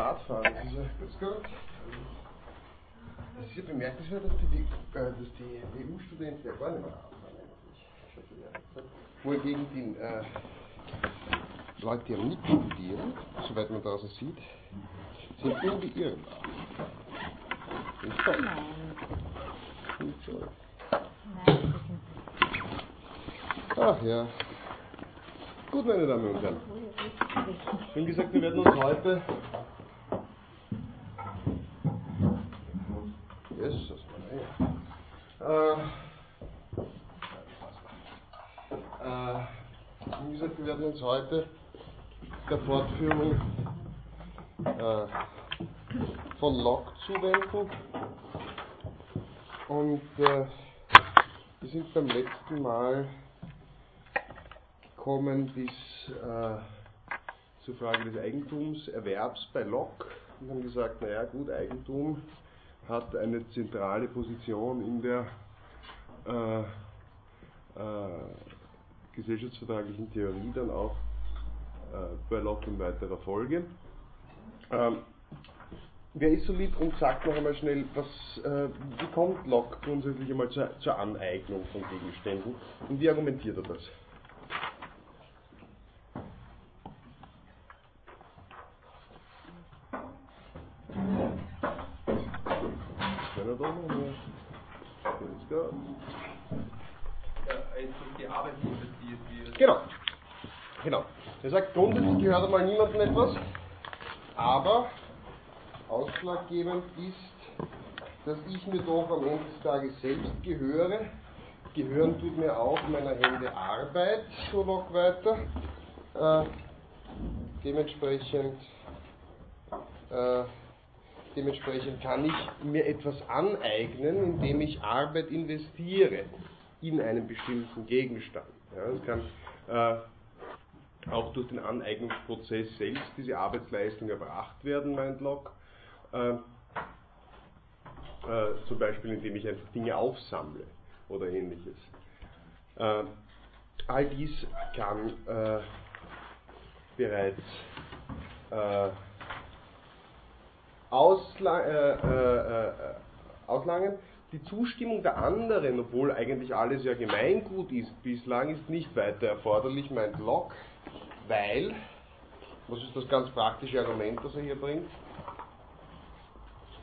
Radfahren. Das ist ja ganz gut. Es ist ja bemerkenswert, dass die, äh, die EU-Studenten ja gar nicht mehr Radfahren eigentlich. Wohingegen die äh, Leute, die am nicht studieren, soweit man draußen sieht, sind. Nicht so. Nein. Nein, Ach ja. Gut, meine Damen und Herren. Wie gesagt, wir werden uns heute. Heute der Fortführung äh, von Locke zuwenden. Und äh, wir sind beim letzten Mal gekommen bis äh, zur Frage des Eigentumserwerbs bei Locke und haben gesagt, naja gut, Eigentum hat eine zentrale Position in der äh, äh, gesellschaftsvertraglichen Theorie dann auch äh, bei Locke in weiterer Folge. Ähm, wer ist so lieb und sagt noch einmal schnell, was, äh, wie kommt Locke grundsätzlich einmal zur, zur Aneignung von Gegenständen und wie argumentiert er das? Wird. Genau. Genau. Er sagt, grundsätzlich gehört einmal niemandem etwas, aber ausschlaggebend ist, dass ich mir doch am Ende des Tages selbst gehöre. Gehören tut mir auch meiner Hände Arbeit, so noch weiter. Äh, dementsprechend, äh, dementsprechend kann ich mir etwas aneignen, indem ich Arbeit investiere in einen bestimmten Gegenstand. Ja, das kann äh, auch durch den Aneignungsprozess selbst diese Arbeitsleistung erbracht werden, meint Locke. Äh, äh, zum Beispiel indem ich einfach Dinge aufsammle oder ähnliches. Äh, all dies kann äh, bereits äh, ausla äh, auslangen. Die Zustimmung der anderen, obwohl eigentlich alles ja Gemeingut ist, bislang ist nicht weiter erforderlich, meint Locke, weil, was ist das ganz praktische Argument, das er hier bringt?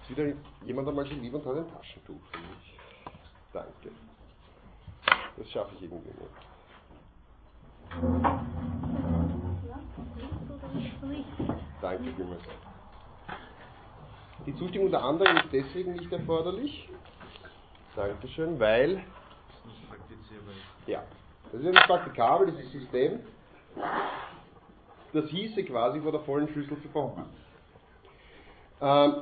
Ist wieder jemand einmal so lieb und hat ein Taschentuch für mich. Danke. Das schaffe ich irgendwie nicht. Danke vielmals. Die Zustimmung der anderen ist deswegen nicht erforderlich. Dankeschön, weil, Das ist praktizierbar. ja, das ist ja nicht praktikabel, dieses System. Das hieße quasi vor der vollen Schüssel zu verhungern. Ähm,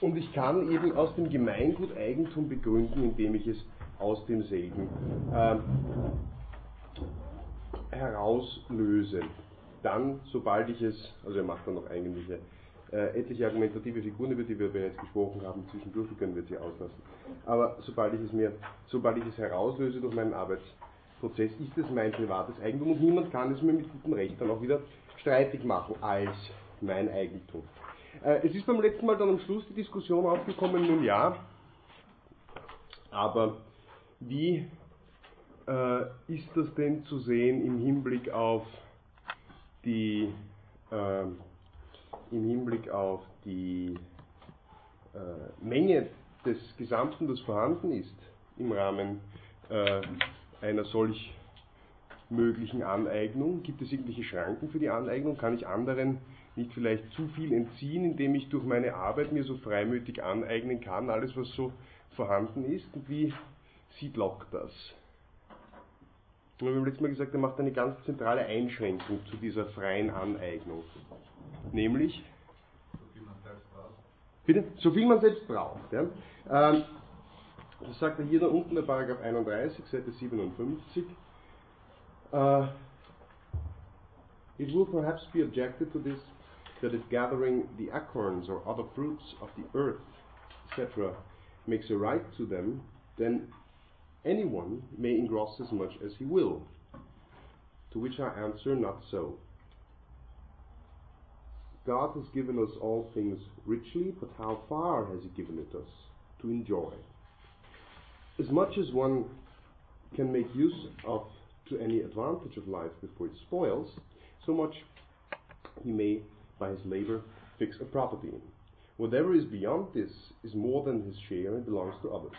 und ich kann eben aus dem Gemeingut Eigentum begründen, indem ich es aus demselben ähm, herauslöse. Dann, sobald ich es, also er macht dann noch eigentliche äh, etliche argumentative Figuren, über die wir bereits gesprochen haben, zwischendurch können wir sie auslassen. Aber sobald ich es mir, sobald ich es herauslöse durch meinen Arbeitsprozess, ist es mein privates Eigentum und niemand kann es mir mit gutem Recht dann auch wieder streitig machen als mein Eigentum. Äh, es ist beim letzten Mal dann am Schluss die Diskussion aufgekommen, nun ja, aber wie äh, ist das denn zu sehen im Hinblick auf die äh, im Hinblick auf die äh, Menge des Gesamten, das vorhanden ist im Rahmen äh, einer solch möglichen Aneignung? Gibt es irgendwelche Schranken für die Aneignung? Kann ich anderen nicht vielleicht zu viel entziehen, indem ich durch meine Arbeit mir so freimütig aneignen kann, alles was so vorhanden ist? Und wie sieht Locke das? Wir haben letztes Mal gesagt, er macht eine ganz zentrale Einschränkung zu dieser freien Aneignung. Nämlich, So viel man selbst braucht. bitte, so viel man selbst braucht. Ja? Ähm, das sagt er hier da unten, der Paragraph 31, Seite 57. Uh, it will perhaps be objected to this that if gathering the acorns or other fruits of the earth, etc., makes a right to them, then anyone may engross as much as he will. To which I answer, not so. God has given us all things richly, but how far has He given it us to enjoy? As much as one can make use of to any advantage of life before it spoils, so much he may, by his labor, fix a property. Whatever is beyond this is more than his share and belongs to others.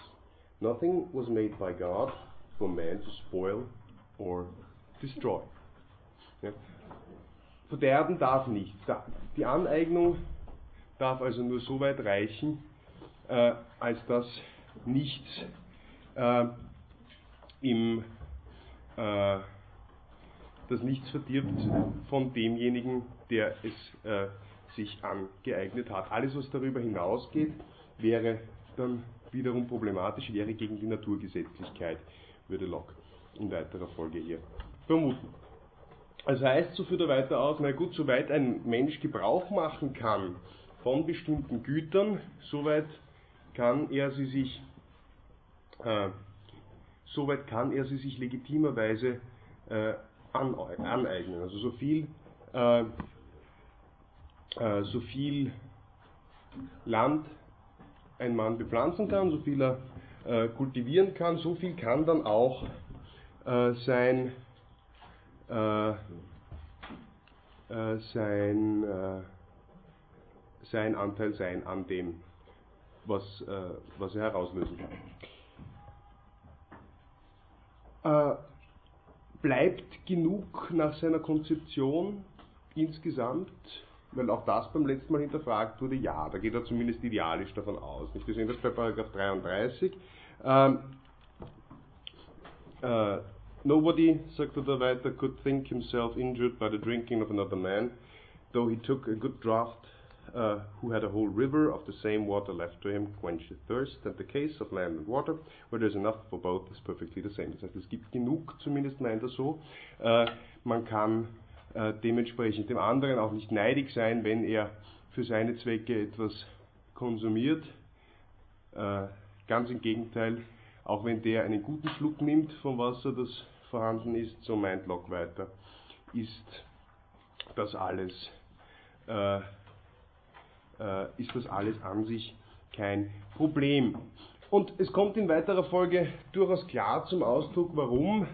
Nothing was made by God for man to spoil or destroy. Ja. Verderben darf nichts. Da- Die Aneignung darf also nur so weit reichen, äh, als dass nichts äh, im äh, dass nichts verdirbt von demjenigen, der es äh, sich angeeignet hat. Alles, was darüber hinausgeht, wäre dann wiederum problematisch, wäre gegen die Naturgesetzlichkeit, würde Locke in weiterer Folge hier vermuten. Das heißt, so führt er weiter aus, na gut, soweit ein Mensch Gebrauch machen kann von bestimmten Gütern, soweit kann er sie sich, äh, soweit kann er sie sich legitimerweise äh, aneignen. Also so viel, äh, äh, so viel Land ein Mann bepflanzen kann, so viel er äh, kultivieren kann, so viel kann dann auch äh, sein, sein, äh, sein Anteil sein an dem, was, äh, was er herauslösen kann. Äh, bleibt genug nach seiner Konzeption insgesamt, weil auch das beim letzten Mal hinterfragt wurde, ja, da geht er zumindest idealisch davon aus. Nicht? Wir sehen das bei Paragraph 33. Ähm, äh, nobody, sagt er da weiter, could think himself injured by the drinking of another man, though he took a good draught, uh, who had a whole river of the same water left to him, quencheth thirst, and the case of land and water, where there's enough for both, is perfectly the same. Das heißt, es gibt genug, zumindest meint er so. Äh, man kann äh, dementsprechend dem anderen auch nicht neidig sein, wenn er für seine Zwecke etwas konsumiert. Äh, ganz im Gegenteil, auch wenn der einen guten Schluck nimmt vom Wasser, das vorhanden ist, so meint Locke weiter, ist das alles, äh, äh, ist das alles an sich kein Problem. Und es kommt in weiterer Folge durchaus klar zum Ausdruck, warum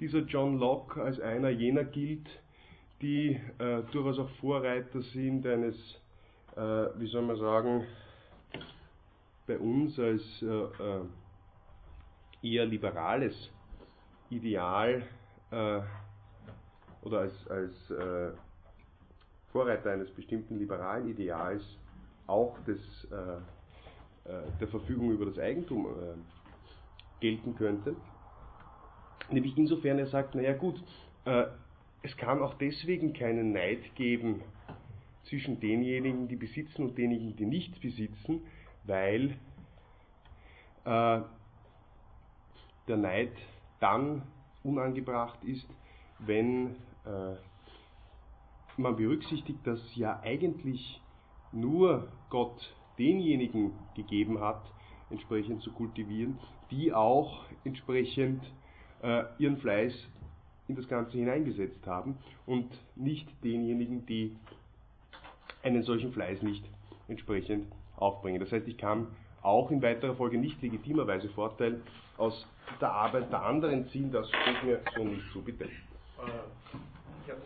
dieser John Locke als einer jener gilt, die äh, durchaus auch Vorreiter sind eines, äh, wie soll man sagen, bei uns als äh, äh, eher liberales Ideal äh, oder als, als Vorreiter eines bestimmten liberalen Ideals auch des, äh, äh, der Verfügung über das Eigentum äh, gelten könnte. Nämlich insofern er sagt, naja gut, äh, es kann auch deswegen keinen Neid geben zwischen denjenigen, die besitzen und denjenigen, die nichts besitzen, weil äh, der Neid dann unangebracht ist, wenn äh, man berücksichtigt, dass ja eigentlich nur Gott denjenigen gegeben hat, entsprechend zu kultivieren, die auch entsprechend äh, ihren Fleiß in das Ganze hineingesetzt haben und nicht denjenigen, die einen solchen Fleiß nicht entsprechend aufbringen. Das heißt, ich kann auch in weiterer Folge nicht legitimerweise Vorteil aus der Arbeit der anderen ziehen, das steht mir so nicht zu, bitte.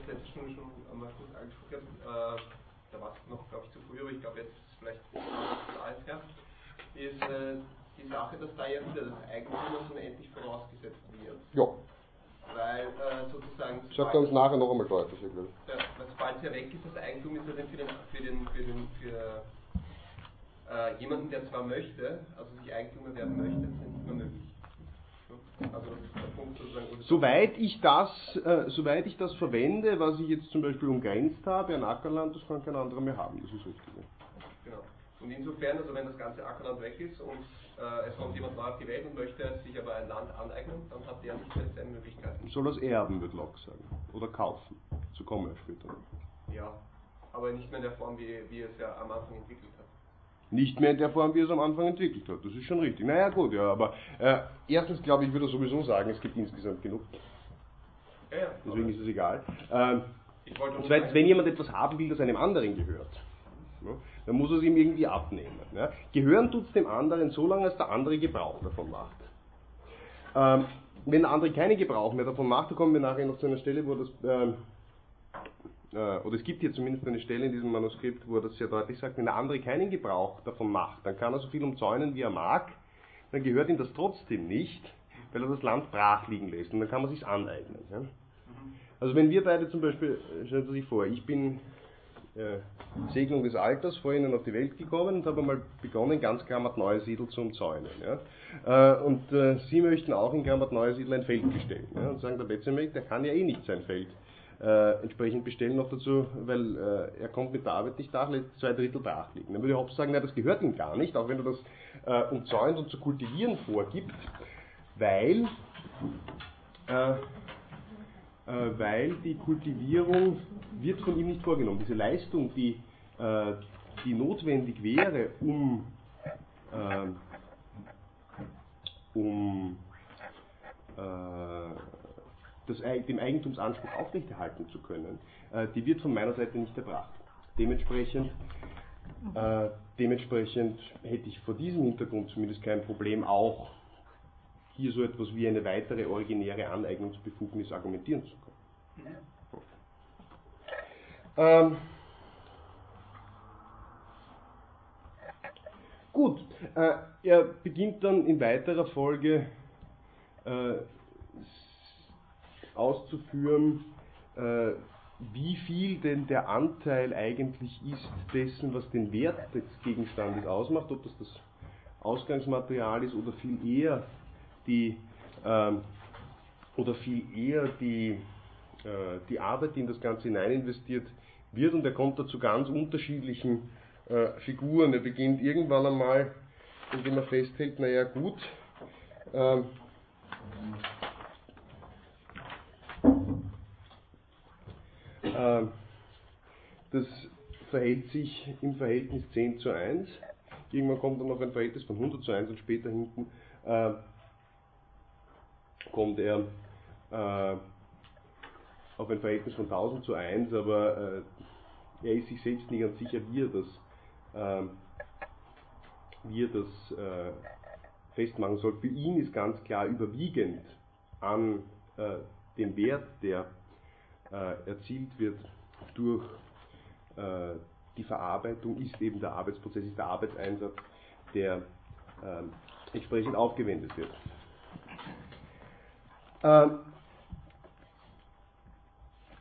Ich habe letzte Stunde schon einmal kurz angesprochen, gehabt, äh, da war es noch, glaube ich, zu früh, aber ich glaube, jetzt ist es vielleicht klar ist, ja, ist äh, die Sache, dass da ja wieder das Eigentum so unendlich vorausgesetzt wird. Ja, Weil äh, sozusagen, ich sage uns nachher noch einmal deutlicher, glaube ich. ja, weil sobald es ja weg ist, das Eigentum ist ja dann für den, für den, für den, für äh, jemanden, der zwar möchte, also sich Eigentum erwerben möchte, ist nicht mehr möglich. Soweit ich das, äh, soweit ich das verwende, was ich jetzt zum Beispiel umgrenzt habe, ein Ackerland, das kann kein anderer mehr haben, das ist richtig. Genau. Und insofern, also wenn das ganze Ackerland weg ist und äh, es kommt jemand neu auf die Welt und möchte sich aber ein Land aneignen, dann hat der nicht mehr seine Möglichkeiten. Soll das erben, wird Locke sagen. Oder kaufen. So kommen wir später. Ja. Aber nicht mehr in der Form, wie, wie es ja am Anfang entwickelt. Nicht mehr in der Form, wie es am Anfang entwickelt hat. Das ist schon richtig. Naja, gut, ja, aber äh, erstens glaube ich, würde sowieso sagen, es gibt insgesamt genug. Ja, ja. Deswegen ist es egal. Ähm, Und zweitens, wenn jemand etwas haben will, das einem anderen gehört, ja, dann muss er es ihm irgendwie abnehmen. Ja. Gehören tut es dem anderen so lange, als der andere Gebrauch davon macht. Ähm, wenn der andere keinen Gebrauch mehr davon macht, dann kommen wir nachher noch zu einer Stelle, wo das, ähm, äh, oder es gibt hier zumindest eine Stelle in diesem Manuskript, wo er das sehr deutlich sagt, wenn der andere keinen Gebrauch davon macht, dann kann er so viel umzäunen, wie er mag, dann gehört ihm das trotzdem nicht, weil er das Land brach liegen lässt und dann kann man sich aneignen. Ja. Also wenn wir beide zum Beispiel, äh, stellen Sie sich vor, ich bin äh, Segnung des Alters vor Ihnen auf die Welt gekommen und habe einmal begonnen, ganz Grammat Neusiedl zu umzäunen. Ja? Äh, und äh, Sie möchten auch in Grammat Neusiedl ein Feld bestellen. Ja? Und sagen, der Betzemek, der kann ja eh nicht sein Feld äh, entsprechend bestellen, noch dazu, weil äh, er kommt mit der Arbeit nicht nach, lässt zwei Drittel brach liegen. Dann würde Hobbes sagen, na, das gehört ihm gar nicht, auch wenn er das äh, umzäunt und zu kultivieren vorgibt, weil äh, äh, weil die Kultivierung wird von ihm nicht vorgenommen. Diese Leistung, die, äh, die notwendig wäre, um, äh, um das, dem Eigentumsanspruch aufrechterhalten zu können, äh, die wird von meiner Seite nicht erbracht. Dementsprechend, äh, dementsprechend hätte ich vor diesem Hintergrund zumindest kein Problem, auch hier so etwas wie eine weitere originäre Aneignungsbefugnis argumentieren zu können. Ähm, gut, äh, er beginnt dann in weiterer Folge äh, auszuführen, äh, wie viel denn der Anteil eigentlich ist dessen, was den Wert des Gegenstandes ausmacht, ob das das Ausgangsmaterial ist oder viel eher die ähm, oder viel eher die, äh, die Arbeit, die in das Ganze hinein investiert wird und er kommt da zu ganz unterschiedlichen äh, Figuren. Er beginnt irgendwann einmal, indem er festhält, naja gut, ähm, das verhält sich im Verhältnis 10 zu 1. Irgendwann kommt dann noch ein Verhältnis von 100 zu 1 und später hinten äh, kommt er äh, auf ein Verhältnis von 1000 zu 1, aber äh, er ist sich selbst nicht ganz sicher, wie er das, äh, wie er das äh, festmachen soll. Für ihn ist ganz klar überwiegend an äh, dem Wert, der äh, erzielt wird durch äh, die Verarbeitung, ist eben der Arbeitsprozess, ist der Arbeitseinsatz, der ähm, entsprechend aufgewendet wird. Ähm,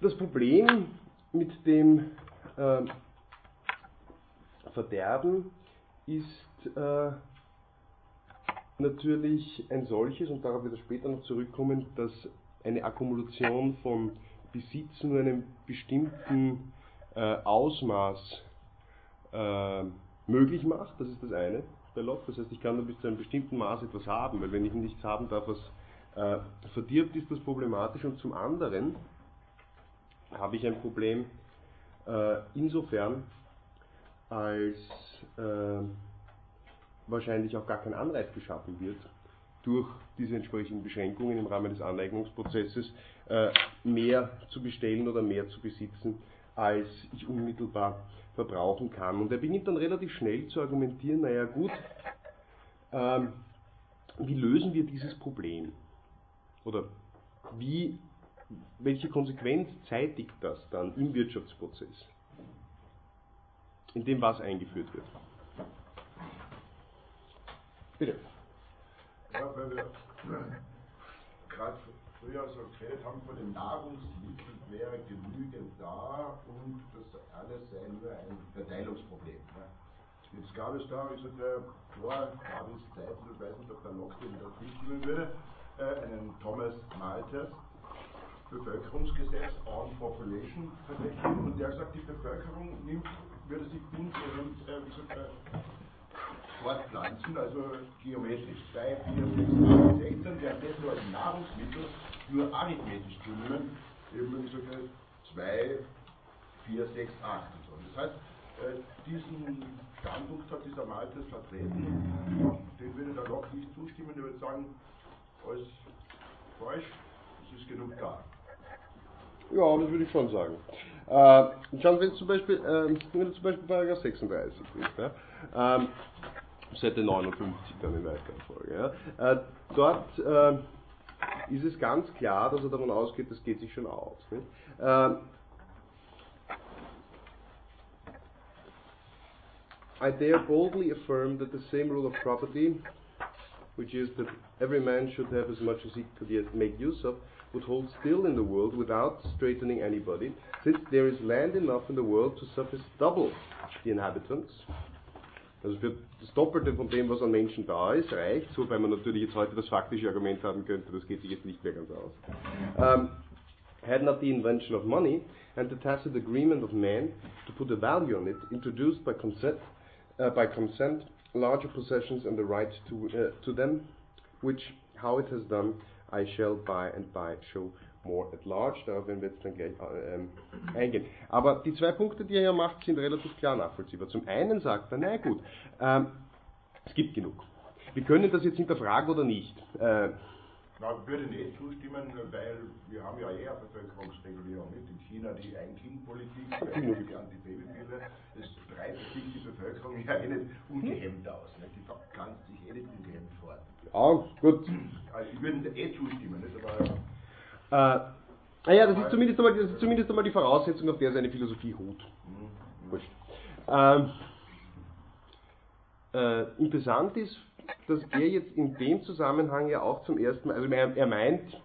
das Problem mit dem ähm, Verderben ist äh, natürlich ein solches, und darauf wird er später noch zurückkommen, dass eine Akkumulation von Besitz nur einem bestimmten äh, Ausmaß äh, möglich macht. Das ist das eine bei Locke. Das heißt, ich kann nur bis zu einem bestimmten Maß etwas haben, weil wenn ich nichts haben darf, was äh, verdirbt, ist das problematisch. Und zum anderen habe ich ein Problem äh, insofern, als äh, wahrscheinlich auch gar kein Anreiz geschaffen wird, durch diese entsprechenden Beschränkungen im Rahmen des Aneignungsprozesses äh, mehr zu bestellen oder mehr zu besitzen, als ich unmittelbar verbrauchen kann. Und er beginnt dann relativ schnell zu argumentieren, naja gut, ähm, wie lösen wir dieses Problem? Oder wie, welche Konsequenz zeitigt das dann im Wirtschaftsprozess, in dem was eingeführt wird? Bitte. Ja, weil wir gerade früher so geredet haben, von den Nahrungsmitteln wäre genügend da und das alles sei nur ein Verteilungsproblem. Ne? Jetzt gab es da, gesagt, äh, vor Davids Zeit, ich weiß nicht, ob der Locke den da zustimmen würde, äh, einen Thomas Malthus, Bevölkerungsgesetz on Population und der sagt, die Bevölkerung nimmt, würde sich insgesamt, äh, wie gesagt, äh, fortpflanzen, also geometrisch 2, 4, 6, 8, 16, während das nur als Nahrungsmittel nur arithmetisch zu nehmen, eben gesagt 2, 4, 6, 8 und so. Das heißt, äh, diesen Standpunkt hat dieser Malthus vertreten, den würde der Locke nicht zustimmen, der würde sagen, alles falsch, es ist genug da. Ja, das würde ich schon sagen. Äh, schauen wir zum Beispiel, äh, wenn zum Beispiel Paragraph 36 liest, ja, ähm, 59 dann in. Ja, äh, dort äh, ist es ganz klar, dass er davon ausgeht, das geht sich schon aus. I dare boldly affirm that the same rule of property, which is that every man should have as much as he could make use of, would hold still in the world without straightening anybody, since there is land enough in the world to suffice double the inhabitants. Also für das Doppelte von dem, was an Menschen da ist, reicht, wobei man natürlich jetzt heute das faktische Argument haben könnte, das geht sich jetzt nicht mehr ganz aus. Um, had not the invention of money and the tacit agreement of men to put a value on it, introduced by consent, uh, by consent larger possessions and the right to, uh, to them, which, how it has done, I shall by and by show more at large. Darauf werden wir jetzt dann gleich äh, eingehen. Aber die zwei Punkte, die er ja macht, sind relativ klar nachvollziehbar. Zum einen sagt er, na gut, ähm, es gibt genug. Wir können das jetzt hinterfragen oder nicht. Äh, Na, ich würde nicht zustimmen, weil wir haben ja eher Bevölkerungsregulierung nicht. In China die Ein-Kind-Politik, die Antibabypille, das breitet sich die Bevölkerung ja eh nicht ungehemmt aus. Nicht? Die pflanzt sich eh nicht ungehemmt fort. ja, gut. Also ich würde eh zustimmen, nicht? aber naja, das ist, zumindest einmal, das ist zumindest einmal die Voraussetzung, auf der seine Philosophie ruht. Wurscht. Ähm, äh, interessant ist, dass er jetzt in dem Zusammenhang ja auch zum ersten Mal, also er, er meint,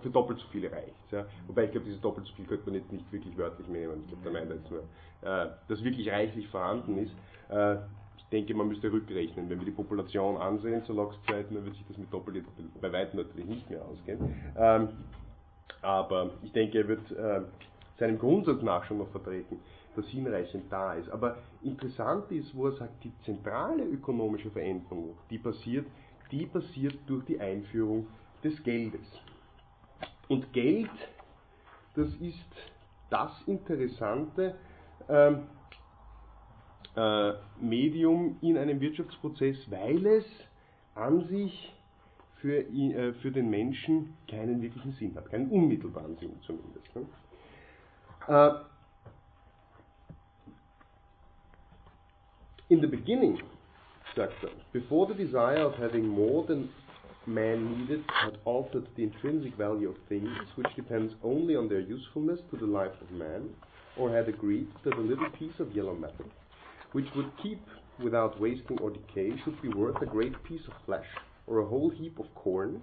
für doppelt so viele reicht. Ja. Wobei ich glaube, dieses doppelt so viel könnte man jetzt nicht wirklich wörtlich nehmen. Ich glaube, der meint jetzt nur, äh, dass wirklich reichlich vorhanden ist. Äh, ich denke, man müsste rückrechnen. Wenn wir die Population ansehen zu Locks Zeiten, dann wird sich das mit doppelt bei weitem natürlich nicht mehr ausgehen. Ähm, aber ich denke, er wird äh, seinem Grundsatz nach schon noch vertreten, dass hinreichend da ist. Aber interessant ist, wo er sagt, die zentrale ökonomische Veränderung, die passiert, die passiert durch die Einführung des Geldes. Und Geld, das ist das interessante ähm, äh, Medium in einem Wirtschaftsprozess, weil es an sich für, ihn, äh, für den Menschen keinen wirklichen Sinn hat, keinen unmittelbaren Sinn zumindest. Ne? Äh, in the beginning, sagt er, before the desire of having more than man needed had altered the intrinsic value of things, which depends only on their usefulness to the life of man, or had agreed that a little piece of yellow metal, which would keep without wasting or decay, should be worth a great piece of flesh, or a whole heap of corn,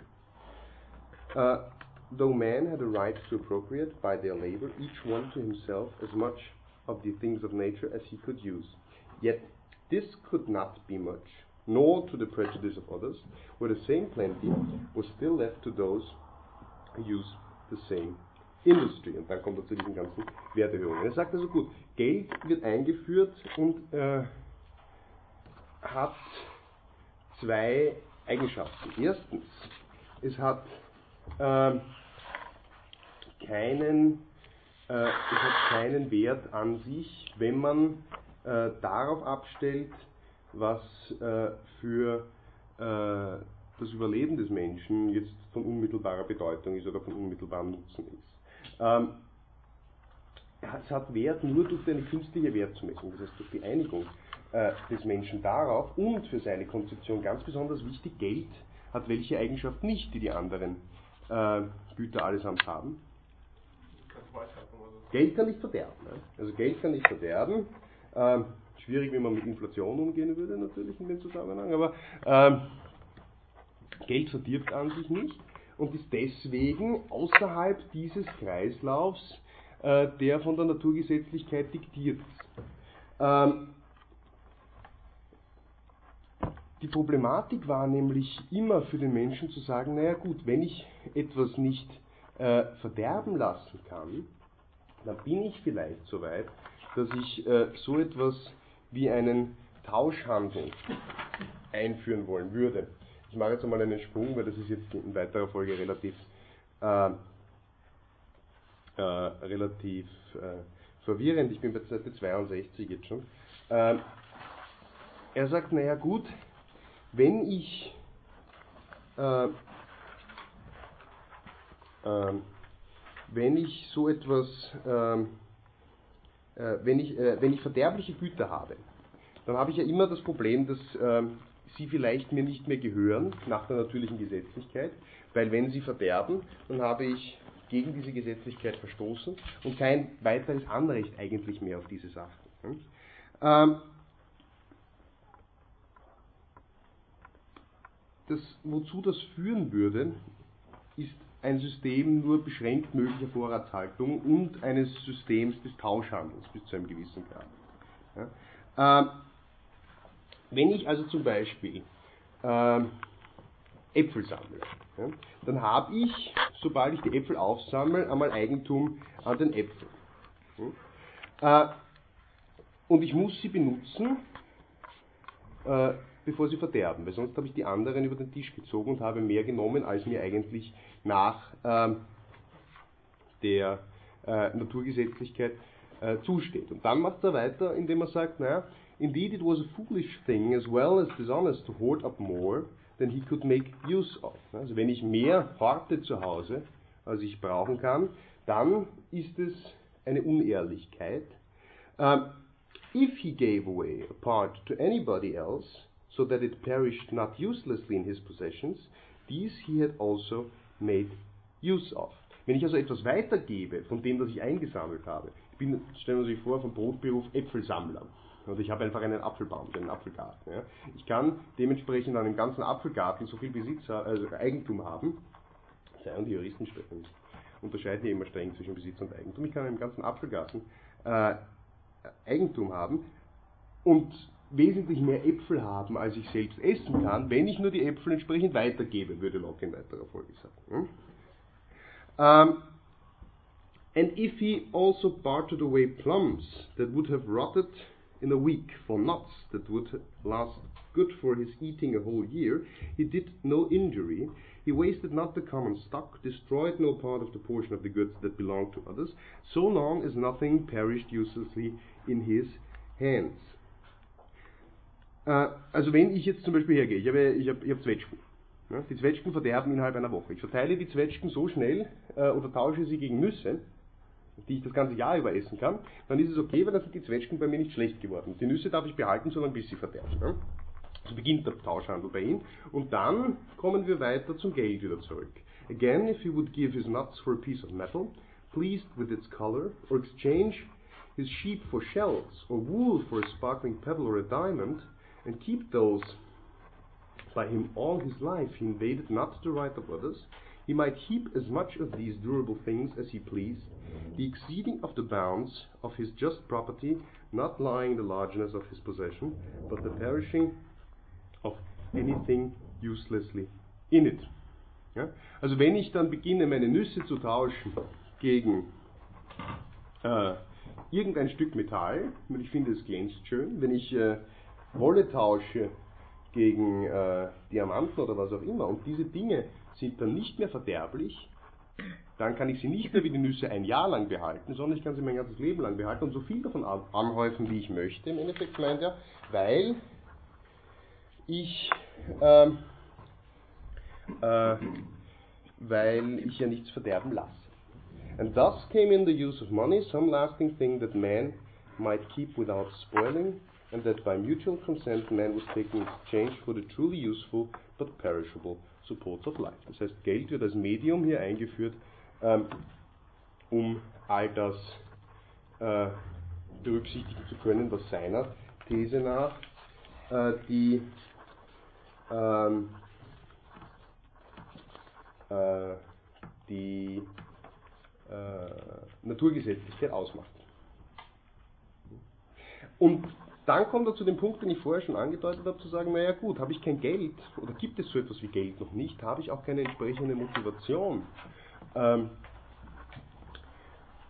uh, though man had a right to appropriate by their labor each one to himself as much of the things of nature as he could use. Yet this could not be much, nor to the prejudice of others, where the same plenty was still left to those who used the same industry. Und dann kommt er zu diesen ganzen Werterhöhungen. Er sagt also gut, Geld wird eingeführt und äh, hat zwei Eigenschaften. Erstens, es hat äh, keinen, äh, es hat keinen Wert an sich, wenn man äh, darauf abstellt, was äh, für äh, das Überleben des Menschen jetzt von unmittelbarer Bedeutung ist oder von unmittelbarem Nutzen ist. Ähm, es hat Wert nur durch eine künstliche Wertzumessung, das heißt durch die Einigung äh, des Menschen darauf und für seine Konzeption ganz besonders wichtig, Geld hat welche Eigenschaft nicht, die die anderen äh, Güter allesamt haben. Geld kann nicht verderben. Ne? Also Geld kann nicht verderben. Ähm, schwierig, wie man mit Inflation umgehen würde, natürlich in dem Zusammenhang, aber ähm, Geld verdirbt an sich nicht und ist deswegen außerhalb dieses Kreislaufs, äh, der von der Naturgesetzlichkeit diktiert ist. Ähm, die Problematik war nämlich immer für den Menschen zu sagen, naja gut, wenn ich etwas nicht äh, verderben lassen kann, dann bin ich vielleicht so weit, dass ich äh, so etwas wie einen Tauschhandel einführen wollen würde. Ich mache jetzt einmal einen Sprung, weil das ist jetzt in weiterer Folge relativ, äh, äh, relativ äh, verwirrend. Ich bin bei Seite 62 jetzt schon. Ähm, er sagt, naja gut, wenn ich äh, ähm, wenn ich so etwas ähm, äh, wenn, ich, äh, wenn ich verderbliche Güter habe, dann habe ich ja immer das Problem, dass ähm, sie vielleicht mir nicht mehr gehören nach der natürlichen Gesetzlichkeit, weil wenn sie verderben, dann habe ich gegen diese Gesetzlichkeit verstoßen und kein weiteres Anrecht eigentlich mehr auf diese Sachen. Ähm, das, wozu das führen würde, ist ein System nur beschränkt möglicher Vorratshaltung und eines Systems des Tauschhandels bis zu einem gewissen Grad. Ja. Ähm, wenn ich also zum Beispiel ähm, Äpfel sammle, ja, dann habe ich, sobald ich die Äpfel aufsammle, einmal Eigentum an den Äpfeln. Ja. Äh, und ich muss sie benutzen, äh, bevor sie verderben, weil sonst habe ich die anderen über den Tisch gezogen und habe mehr genommen, als mir eigentlich nach ähm, der äh, Naturgesetzlichkeit äh, zusteht. Und dann macht er weiter, indem er sagt, naja, indeed it was a foolish thing as well as dishonest to hoard up more than he could make use of. Also wenn ich mehr horte zu Hause, als ich brauchen kann, dann ist es eine Unehrlichkeit. Um, if he gave away a part to anybody else, so that it perished not uselessly in his possessions, these he had also made use of. Wenn ich also etwas weitergebe von dem, was ich eingesammelt habe, ich bin, stellen wir sich vor, vom Brotberuf Äpfelsammler. Und ich habe einfach einen Apfelbaum, einen Apfelgarten. Ja. Ich kann dementsprechend an einem ganzen Apfelgarten so viel Besitz, also Eigentum haben, sei und die Juristen unterscheiden ja immer streng zwischen Besitz und Eigentum. Ich kann an einem ganzen Apfelgarten äh, Eigentum haben und wesentlich mehr Äpfel haben, als ich selbst essen kann, wenn ich nur die Äpfel entsprechend weitergebe, würde Locke in weiterer Folge sagen. Um, and if he also bartered away plums that would have rotted in a week for nuts that would last good for his eating a whole year, he did no injury. He wasted not the common stock, destroyed no part of the portion of the goods that belonged to others, so long as nothing perished uselessly in his hands. Äh, also wenn ich jetzt zum Beispiel hergehe, ich habe, ich habe, ich habe Zwetschgen. Ja, die Zwetschgen verderben innerhalb einer Woche. Ich verteile die Zwetschgen so schnell äh, oder tausche sie gegen Nüsse, die ich das ganze Jahr über essen kann, dann ist es okay, weil dann sind die Zwetschgen bei mir nicht schlecht geworden. Die Nüsse darf ich behalten, solange bis sie verderben. So beginnt der Tauschhandel bei ihm. Und dann kommen wir weiter zum Geld wieder zurück. Again, if he would give his nuts for a piece of metal, pleased with its color, or exchange his sheep for shells, or wool for a sparkling pebble or a diamond, and keep those by him all his life, he invaded not the right of others. He might heap as much of these durable things as he pleased, the exceeding of the bounds of his just property, not lying in the largeness of his possession, but the perishing of anything uselessly in it. Ja? Also wenn ich dann beginne, meine Nüsse zu tauschen gegen äh, irgendein Stück Metall, und ich finde es glänzt schön, wenn ich äh, Wolle tausche gegen äh, Diamanten oder was auch immer. Und diese Dinge sind dann nicht mehr verderblich, dann kann ich sie nicht mehr wie die Nüsse ein Jahr lang behalten, sondern ich kann sie mein ganzes Leben lang behalten und so viel davon anhäufen, wie ich möchte, im Endeffekt meint er, weil ich, ähm, äh, weil ich ja nichts verderben lasse. And thus came in the use of money some lasting thing that man might keep without spoiling, and that by mutual consent man was taken in exchange for the truly useful but perishable supports of life. Das heißt, Geld wird als Medium hier eingeführt, ähm, um all das äh, berücksichtigen zu können, was seiner These nach äh, die ähm, äh, die äh, Naturgesetzlichkeit ausmacht. Und dann kommt er zu dem Punkt, den ich vorher schon angedeutet habe, zu sagen, naja gut, habe ich kein Geld oder gibt es so etwas wie Geld noch nicht, habe ich auch keine entsprechende Motivation, ähm,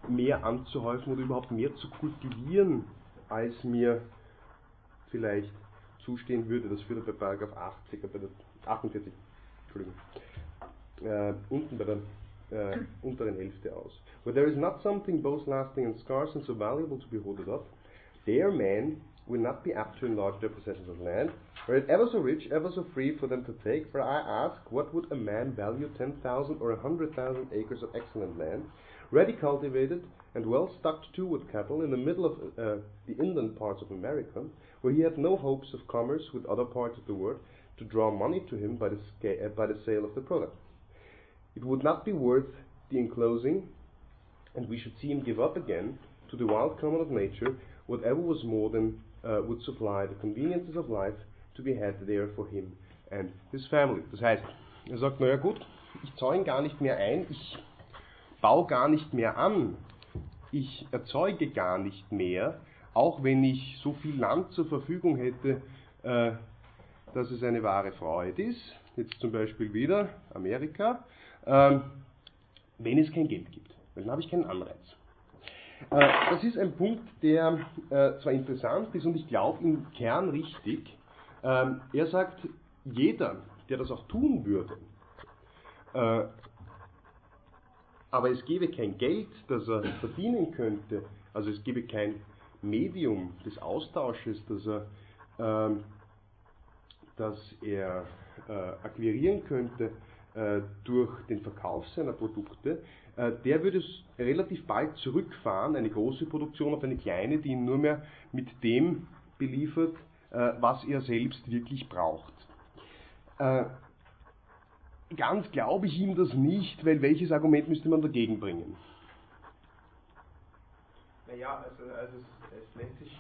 mehr anzuhäufen oder überhaupt mehr zu kultivieren, als mir vielleicht zustehen würde. Das führt bei Paragraph 80, bei der 48, Entschuldigung, äh, unten bei der äh, unteren Hälfte aus. Where there is not something both lasting and scarce and so valuable to be hoarded up, there man will not be apt to enlarge their possessions of land, were it ever so rich, ever so free for them to take. For I ask, what would a man value 10,000 or a 100,000 acres of excellent land, ready cultivated, and well stocked too with cattle in the middle of uh, the inland parts of America, where he had no hopes of commerce with other parts of the world to draw money to him by the, sca- uh, by the sale of the product. It would not be worth the enclosing, and we should see him give up again to the wild common of nature whatever was more than uh, would supply the conveniences of life to be had there for him and his family. Das heißt, er sagt, naja gut, ich zäune gar nicht mehr ein, ich baue gar nicht mehr an, ich erzeuge gar nicht mehr, auch wenn ich so viel Land zur Verfügung hätte, äh, dass es eine wahre Freude ist, jetzt zum Beispiel wieder Amerika, ähm, wenn es kein Geld gibt. Weil dann habe ich keinen Anreiz. Äh, das ist ein Punkt, der äh, zwar interessant ist und ich glaube im Kern richtig. Ähm, er sagt, jeder, der das auch tun würde, äh, aber es gäbe kein Geld, das er verdienen könnte, also es gäbe kein Medium des Austausches, das er, ähm, das er akquirieren könnte durch den Verkauf seiner Produkte, der würde es relativ bald zurückfahren, eine große Produktion auf eine kleine, die ihn nur mehr mit dem beliefert, äh, was er selbst wirklich braucht. Äh, ganz glaube ich ihm das nicht, weil welches Argument müsste man dagegen bringen? Naja, also, also es, es lässt sich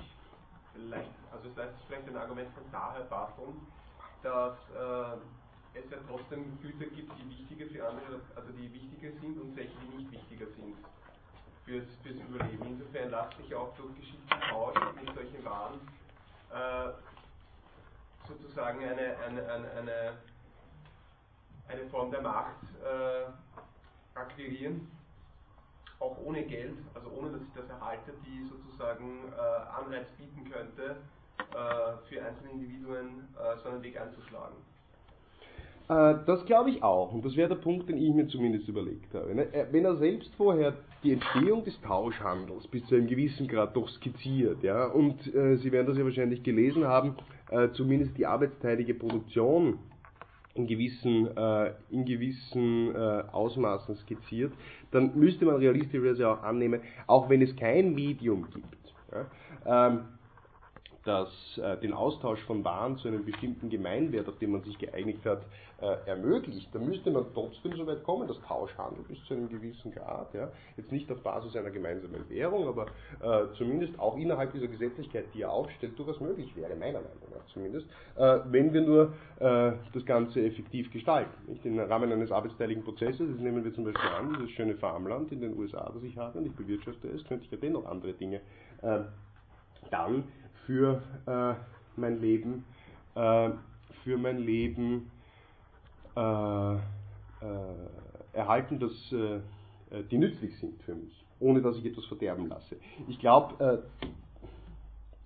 vielleicht, also es lässt sich vielleicht ein Argument von daher basteln, dass äh, es ja trotzdem Güter gibt, die wichtiger für andere, also die wichtiger sind und welche, die nicht wichtiger sind fürs, fürs Überleben. Insofern lässt sich auch durch Geschichtentausch mit solchen Waren äh, sozusagen eine, eine, eine, eine, Form der Macht äh, akquirieren, auch ohne Geld, also ohne dass ich das erhalte, die sozusagen äh, Anreiz bieten könnte, äh, für einzelne Individuen äh, so einen Weg einzuschlagen. Äh, Das glaube ich auch. Und das wäre der Punkt, den ich mir zumindest überlegt habe. Ne? Äh, Wenn er selbst vorher die Entstehung des Tauschhandels bis zu einem gewissen Grad doch skizziert, ja, und äh, Sie werden das ja wahrscheinlich gelesen haben, äh, zumindest die arbeitsteilige Produktion in gewissen, äh, in gewissen äh, Ausmaßen skizziert, dann müsste man realistischerweise auch annehmen, auch wenn es kein Medium gibt, ja, ähm, das äh, den Austausch von Waren zu einem bestimmten Gemeinwert, auf den man sich geeinigt hat, äh, ermöglicht, dann müsste man trotzdem so weit kommen, dass Tauschhandel bis zu einem gewissen Grad, ja, jetzt nicht auf Basis einer gemeinsamen Währung, aber äh, zumindest auch innerhalb dieser Gesetzlichkeit, die er aufstellt, durchaus möglich wäre, meiner Meinung nach zumindest, äh, wenn wir nur äh, das Ganze effektiv gestalten. Nicht? Im Rahmen eines arbeitsteiligen Prozesses, das nehmen wir zum Beispiel an, dieses schöne Farmland in den USA, das ich habe und ich bewirtschafte es, könnte ich ja dennoch andere Dinge äh, dann für äh, mein Leben, äh, für mein Leben äh, äh, erhalten, dass, äh, die nützlich sind für mich, ohne dass ich etwas verderben lasse. Ich glaube,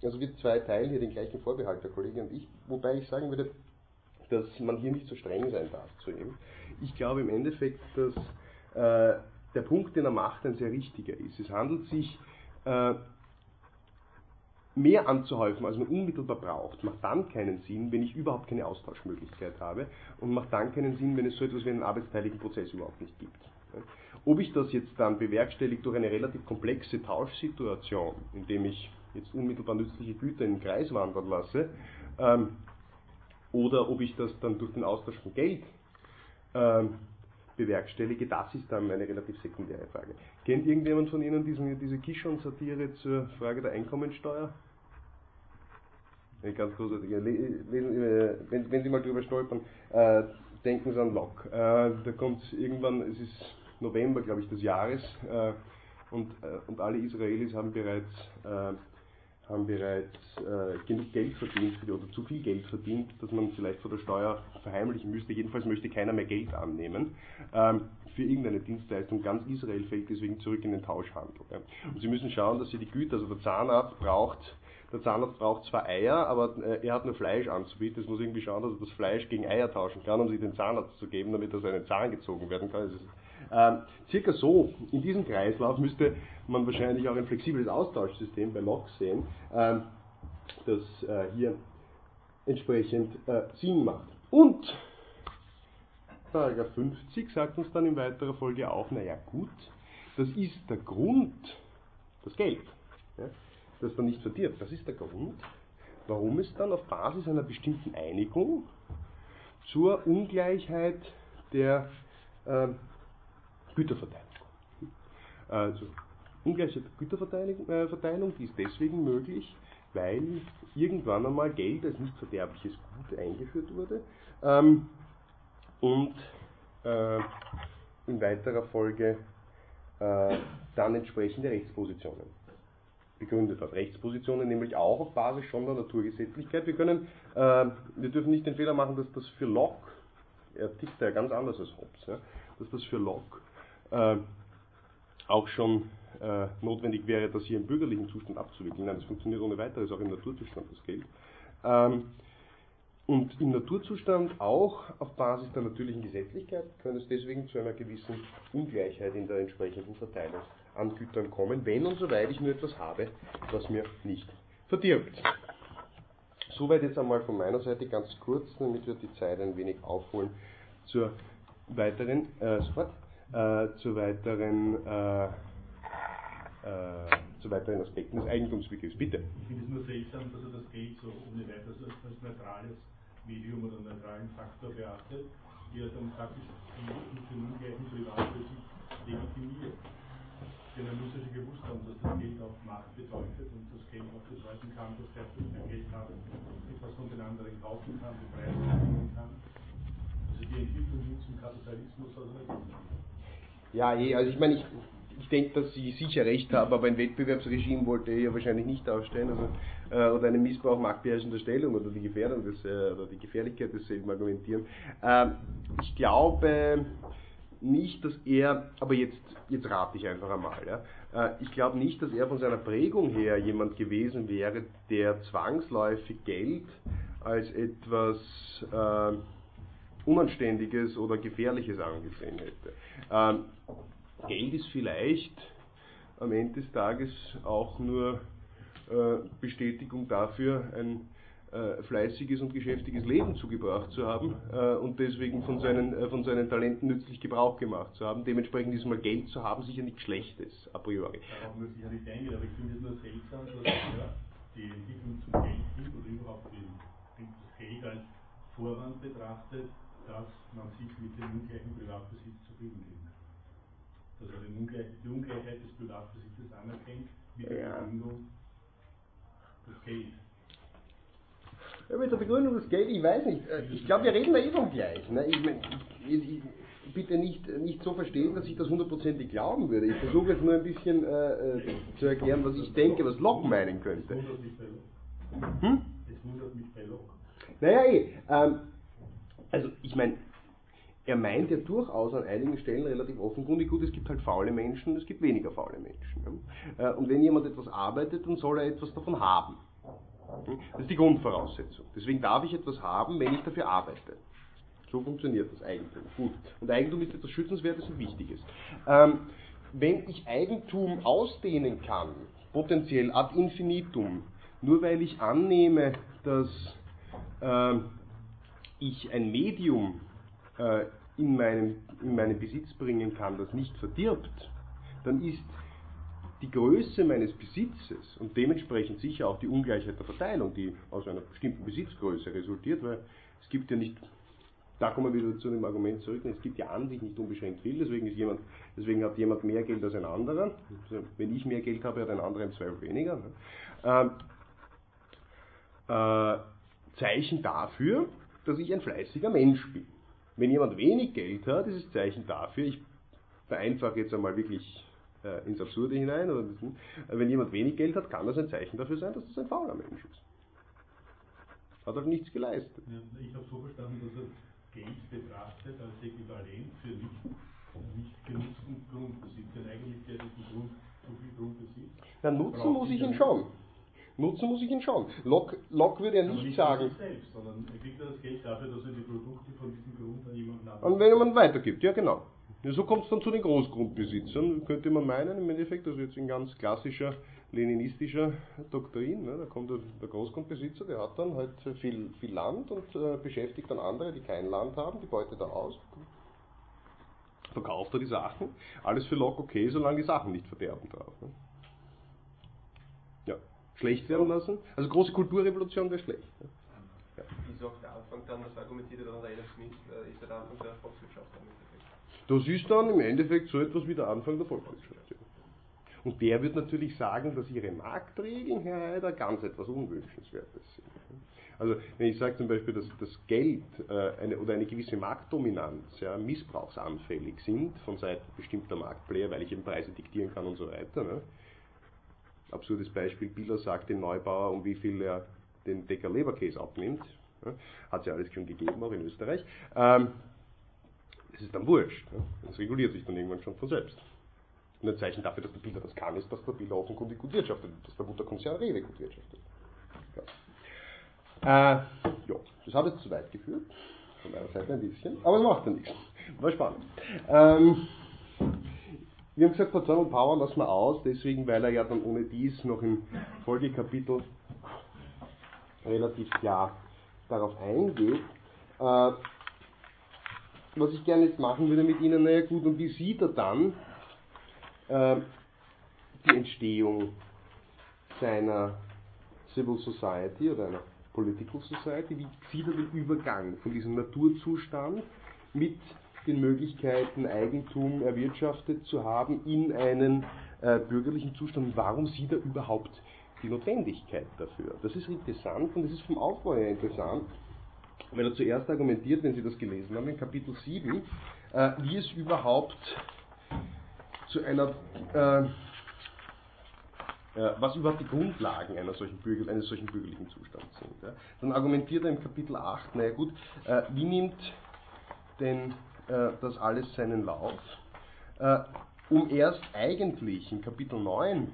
also wir zwei teilen hier den gleichen Vorbehalt, der Kollege und ich, wobei ich sagen würde, dass man hier nicht so streng sein darf zu ihm. Ich glaube im Endeffekt, dass äh, der Punkt, den er macht, ein sehr richtiger ist. Es handelt sich äh, mehr anzuhäufen, als man unmittelbar braucht, macht dann keinen Sinn, wenn ich überhaupt keine Austauschmöglichkeit habe und macht dann keinen Sinn, wenn es so etwas wie einen arbeitsteiligen Prozess überhaupt nicht gibt. Ob ich das jetzt dann bewerkstellige durch eine relativ komplexe Tauschsituation, indem ich jetzt unmittelbar nützliche Güter in den Kreis wandern lasse, ähm, oder ob ich das dann durch den Austausch von Geld ähm, bewerkstellige, das ist dann eine relativ sekundäre Frage. Kennt irgendjemand von Ihnen diesen, diese Kishon-Satire zur Frage der Einkommensteuer? Ganz äh, Wenn, wenn Sie mal drüber stolpern, äh, denken Sie an Locke. Äh, da kommt irgendwann, es ist November, glaube ich, des Jahres, äh, und, äh, und alle Israelis haben bereits, äh, haben bereits äh, genug Geld verdient, oder zu viel Geld verdient, dass man vielleicht vor der Steuer verheimlichen müsste. Jedenfalls möchte keiner mehr Geld annehmen ähm, für irgendeine Dienstleistung. Ganz Israel fällt deswegen zurück in den Tauschhandel. Ja. Und Sie müssen schauen, dass Sie die Güter, also der Zahnarzt braucht der Zahnarzt braucht zwar Eier, aber äh, er hat nur Fleisch anzubieten. Es muss irgendwie schauen, dass er das Fleisch gegen Eier tauschen kann, um sie den Zahnarzt zu geben, damit er seinen Zahn gezogen werden kann. Also, ähm, circa so, in diesem Kreislauf müsste man wahrscheinlich auch ein flexibles Austauschsystem bei Locke sehen, ähm, das äh, hier entsprechend äh, Sinn macht. Und Paragraph 50 sagt uns dann in weiterer Folge auch, naja gut, das ist der Grund, das Geld, ja, das dann nicht verdirbt. Das ist der Grund, warum es dann auf Basis einer bestimmten Einigung zur Ungleichheit der äh, Güterverteilung kommt. Also Ungleichheit der Güterverteilung, äh, die ist deswegen möglich, weil irgendwann einmal Geld als nicht verderbliches Gut eingeführt wurde ähm, und äh, in weiterer Folge äh, dann entsprechende Rechtspositionen begründet hat. Rechtspositionen nämlich auch auf Basis schon der Naturgesetzlichkeit. Wir können, äh, wir dürfen nicht den Fehler machen, dass das für Locke, er tickt ja ganz anders als Hobbes, ja, dass das für Locke äh, auch schon äh, notwendig wäre, das hier im bürgerlichen Zustand abzuwickeln. Nein, das funktioniert ohne weiteres auch im Naturzustand, das Geld. Ähm, und im Naturzustand auch auf Basis der natürlichen Gesetzlichkeit könnte es deswegen zu einer gewissen Ungleichheit in der entsprechenden Verteilung an Gütern kommen, wenn und soweit ich nur etwas habe, was mir nicht verdirbt. Soweit jetzt einmal von meiner Seite ganz kurz, damit wir die Zeit ein wenig aufholen zur weiteren, äh, sofort, äh, zur weiteren, äh, äh, zu weiteren Aspekten des Eigentumsbegriffs. Bitte. Ich finde es nur seltsam, dass er das Geld so ohne weiteres als neutrales Medium oder neutralen Faktor beachtet, wie er dann praktisch die für ungleichen Privatbesitz legitimiert. Denn er muss ja schon gewusst haben, dass das Geld auch Macht bedeutet und das Geld auch bedeuten kann, dass der, der Geld hat, etwas von den anderen kaufen kann, die Preise bestimmen kann. Also die Entwicklung hin zum Kapitalismus also nicht. Ja, eh, also ich meine, ich, ich denke, dass Sie sicher recht haben, aber ein Wettbewerbsregime wollte er ja wahrscheinlich nicht aufstellen, also, äh, oder einen Missbrauch marktbeherrschender Stellung oder die Gefährdung des, äh, oder die Gefährlichkeit desselben argumentieren. Ähm, ich glaube nicht, dass er, aber jetzt, jetzt rate ich einfach einmal, ja, äh, ich glaube nicht, dass er von seiner Prägung her jemand gewesen wäre, der zwangsläufig Geld als etwas äh, Unanständiges oder Gefährliches angesehen hätte. Ähm, Geld ist vielleicht am Ende des Tages auch nur äh, Bestätigung dafür, ein äh, fleißiges und geschäftiges Leben zugebracht zu haben äh, und deswegen von seinen, äh, von seinen Talenten nützlich Gebrauch gemacht zu haben. Dementsprechend ist mal Geld zu haben sicher nichts Schlechtes, a priori. Darauf muss ich ja nicht eingehen, aber ich finde es nur seltsam, dass er die Entwicklung zum Geld hin oder überhaupt den, das Geld als Vorwand betrachtet, dass man sich mit dem ungleichen Privatbesitz zufrieden kann. Dass er Ungleich, die Ungleichheit des Privatbesitzes anerkennt mit der Ja. Begründung, das Geld. Ja, mit der Begründung des Geld, ich weiß nicht. Äh, Ich glaube, wir reden da eh vom Gleichen. Ne? Ich, mein, ich, ich, bitte nicht, nicht so verstehen, dass ich das hundertprozentig glauben würde. Ich versuche jetzt nur ein bisschen äh, äh, zu erklären, was ich denke, was Locke meinen Es könnte. wundert mich bei Locke. Hm? Es wundert mich bei Locke. Naja, eh. Ähm, also, ich meine, er meint ja durchaus an einigen Stellen relativ offenkundig, gut, es gibt halt faule Menschen, es gibt weniger faule Menschen. Ja? Äh, und wenn jemand etwas arbeitet, dann soll er etwas davon haben. Hm? Das ist die Grundvoraussetzung. Deswegen darf ich etwas haben, wenn ich dafür arbeite. So funktioniert das Eigentum. Gut. Und Eigentum ist etwas Schützenswertes und Wichtiges. Ähm, wenn ich Eigentum ausdehnen kann, potenziell ad infinitum, nur weil ich annehme, dass ähm, ich ein Medium äh, in, meinen, in meinen Besitz bringen kann, das nicht verdirbt, dann ist die Größe meines Besitzes und dementsprechend sicher auch die Ungleichheit der Verteilung, die aus einer bestimmten Besitzgröße resultiert, weil es gibt ja nicht, da kommen wir wieder zu dem Argument zurück, es gibt ja an sich nicht unbeschränkt viel, deswegen, ist jemand, deswegen hat jemand mehr Geld als ein anderer. Also, wenn ich mehr Geld habe, hat ein anderer im Zweifel weniger. Ne? Ähm, äh, Zeichen dafür, dass ich ein fleißiger Mensch bin. Wenn jemand wenig Geld hat, ist es Zeichen dafür, ich vereinfache jetzt einmal wirklich äh, ins Absurde hinein, oder äh, wenn jemand wenig Geld hat, kann das ein Zeichen dafür sein, dass das ein fauler Mensch ist. Hat halt nichts geleistet. Ich habe so verstanden, dass er Geld betrachtet als Äquivalent für nicht, nicht genutzten Grundbesitz. Denn eigentlich der Grund, so viel Grundbesitz. Na, nutzen muss ich ihn schon. Nutzen muss ich ihn schon. Locke, Locke würde ja nicht nicht sagen, selbst, sondern er kriegt ja das Geld dafür, dass er die Produkte von diesem Grund an jemanden und anderen. wenn man weitergibt, ja genau. Ja, so kommt es dann zu den Großgrundbesitzern, könnte man meinen, im Endeffekt, also jetzt in ganz klassischer leninistischer Doktrin, ne, da kommt der, der Großgrundbesitzer, der hat dann halt viel, viel Land und äh, beschäftigt dann andere, die kein Land haben, die beutet er aus, verkauft er die Sachen, alles für Locke okay, solange die Sachen nicht verderben darf. Ne. Schlecht werden lassen. Also große Kulturrevolution wäre schlecht. Ja. Wieso auch der Anfang dann, das argumentiert ja dann der Adam Smith, äh, ist der Anfang der Volkswirtschaft im Endeffekt. Das ist dann im Endeffekt so etwas wie der Anfang der Volkswirtschaft. Ja. Und der wird natürlich sagen, dass ihre Marktregeln, Herr Heider, ganz etwas Unwünschenswertes sind. Also wenn ich sage zum Beispiel, dass das Geld äh, eine, oder eine gewisse Marktdominanz ja, missbrauchsanfällig sind von Seiten bestimmter Marktplayer, weil ich eben Preise diktieren kann und so weiter. Ne? Absurdes Beispiel, Biller sagt dem Neubauer, um wie viel er den Decker Leberkäse abnimmt. Hat es ja alles schon gegeben, auch in Österreich. Ähm, das ist dann wurscht. Das reguliert sich dann irgendwann schon von selbst. Und ein Zeichen dafür, dass der Biller das kann, ist, dass der Biller offenkundig gut wirtschaftet, dass der Mutterkonzern Rewe gut wirtschaftet. Ja. Äh, ja, das hat jetzt zu weit geführt, von meiner Seite ein bisschen, aber es macht ja nichts. War spannend. Ähm, wir haben gesagt, Paternal Power lassen wir aus, deswegen, weil er ja dann ohne dies noch im Folgekapitel relativ klar darauf eingeht. Äh, was ich gerne jetzt machen würde mit Ihnen, naja gut, und wie sieht er dann äh, die Entstehung seiner Civil Society oder einer Political Society, wie sieht er den Übergang von diesem Naturzustand mit den Möglichkeiten, Eigentum erwirtschaftet zu haben, in einen äh, bürgerlichen Zustand. Warum sieht er überhaupt die Notwendigkeit dafür? Das ist interessant und das ist vom Aufbau her interessant, weil er zuerst argumentiert, wenn Sie das gelesen haben, in Kapitel 7, äh, wie es überhaupt zu einer äh, äh, was überhaupt die Grundlagen einer solchen Bürger, eines solchen bürgerlichen Zustands sind. Ja. Dann argumentiert er im Kapitel 8, naja gut, äh, wie nimmt denn äh, das alles seinen Lauf, äh, um erst eigentlich im Kapitel 9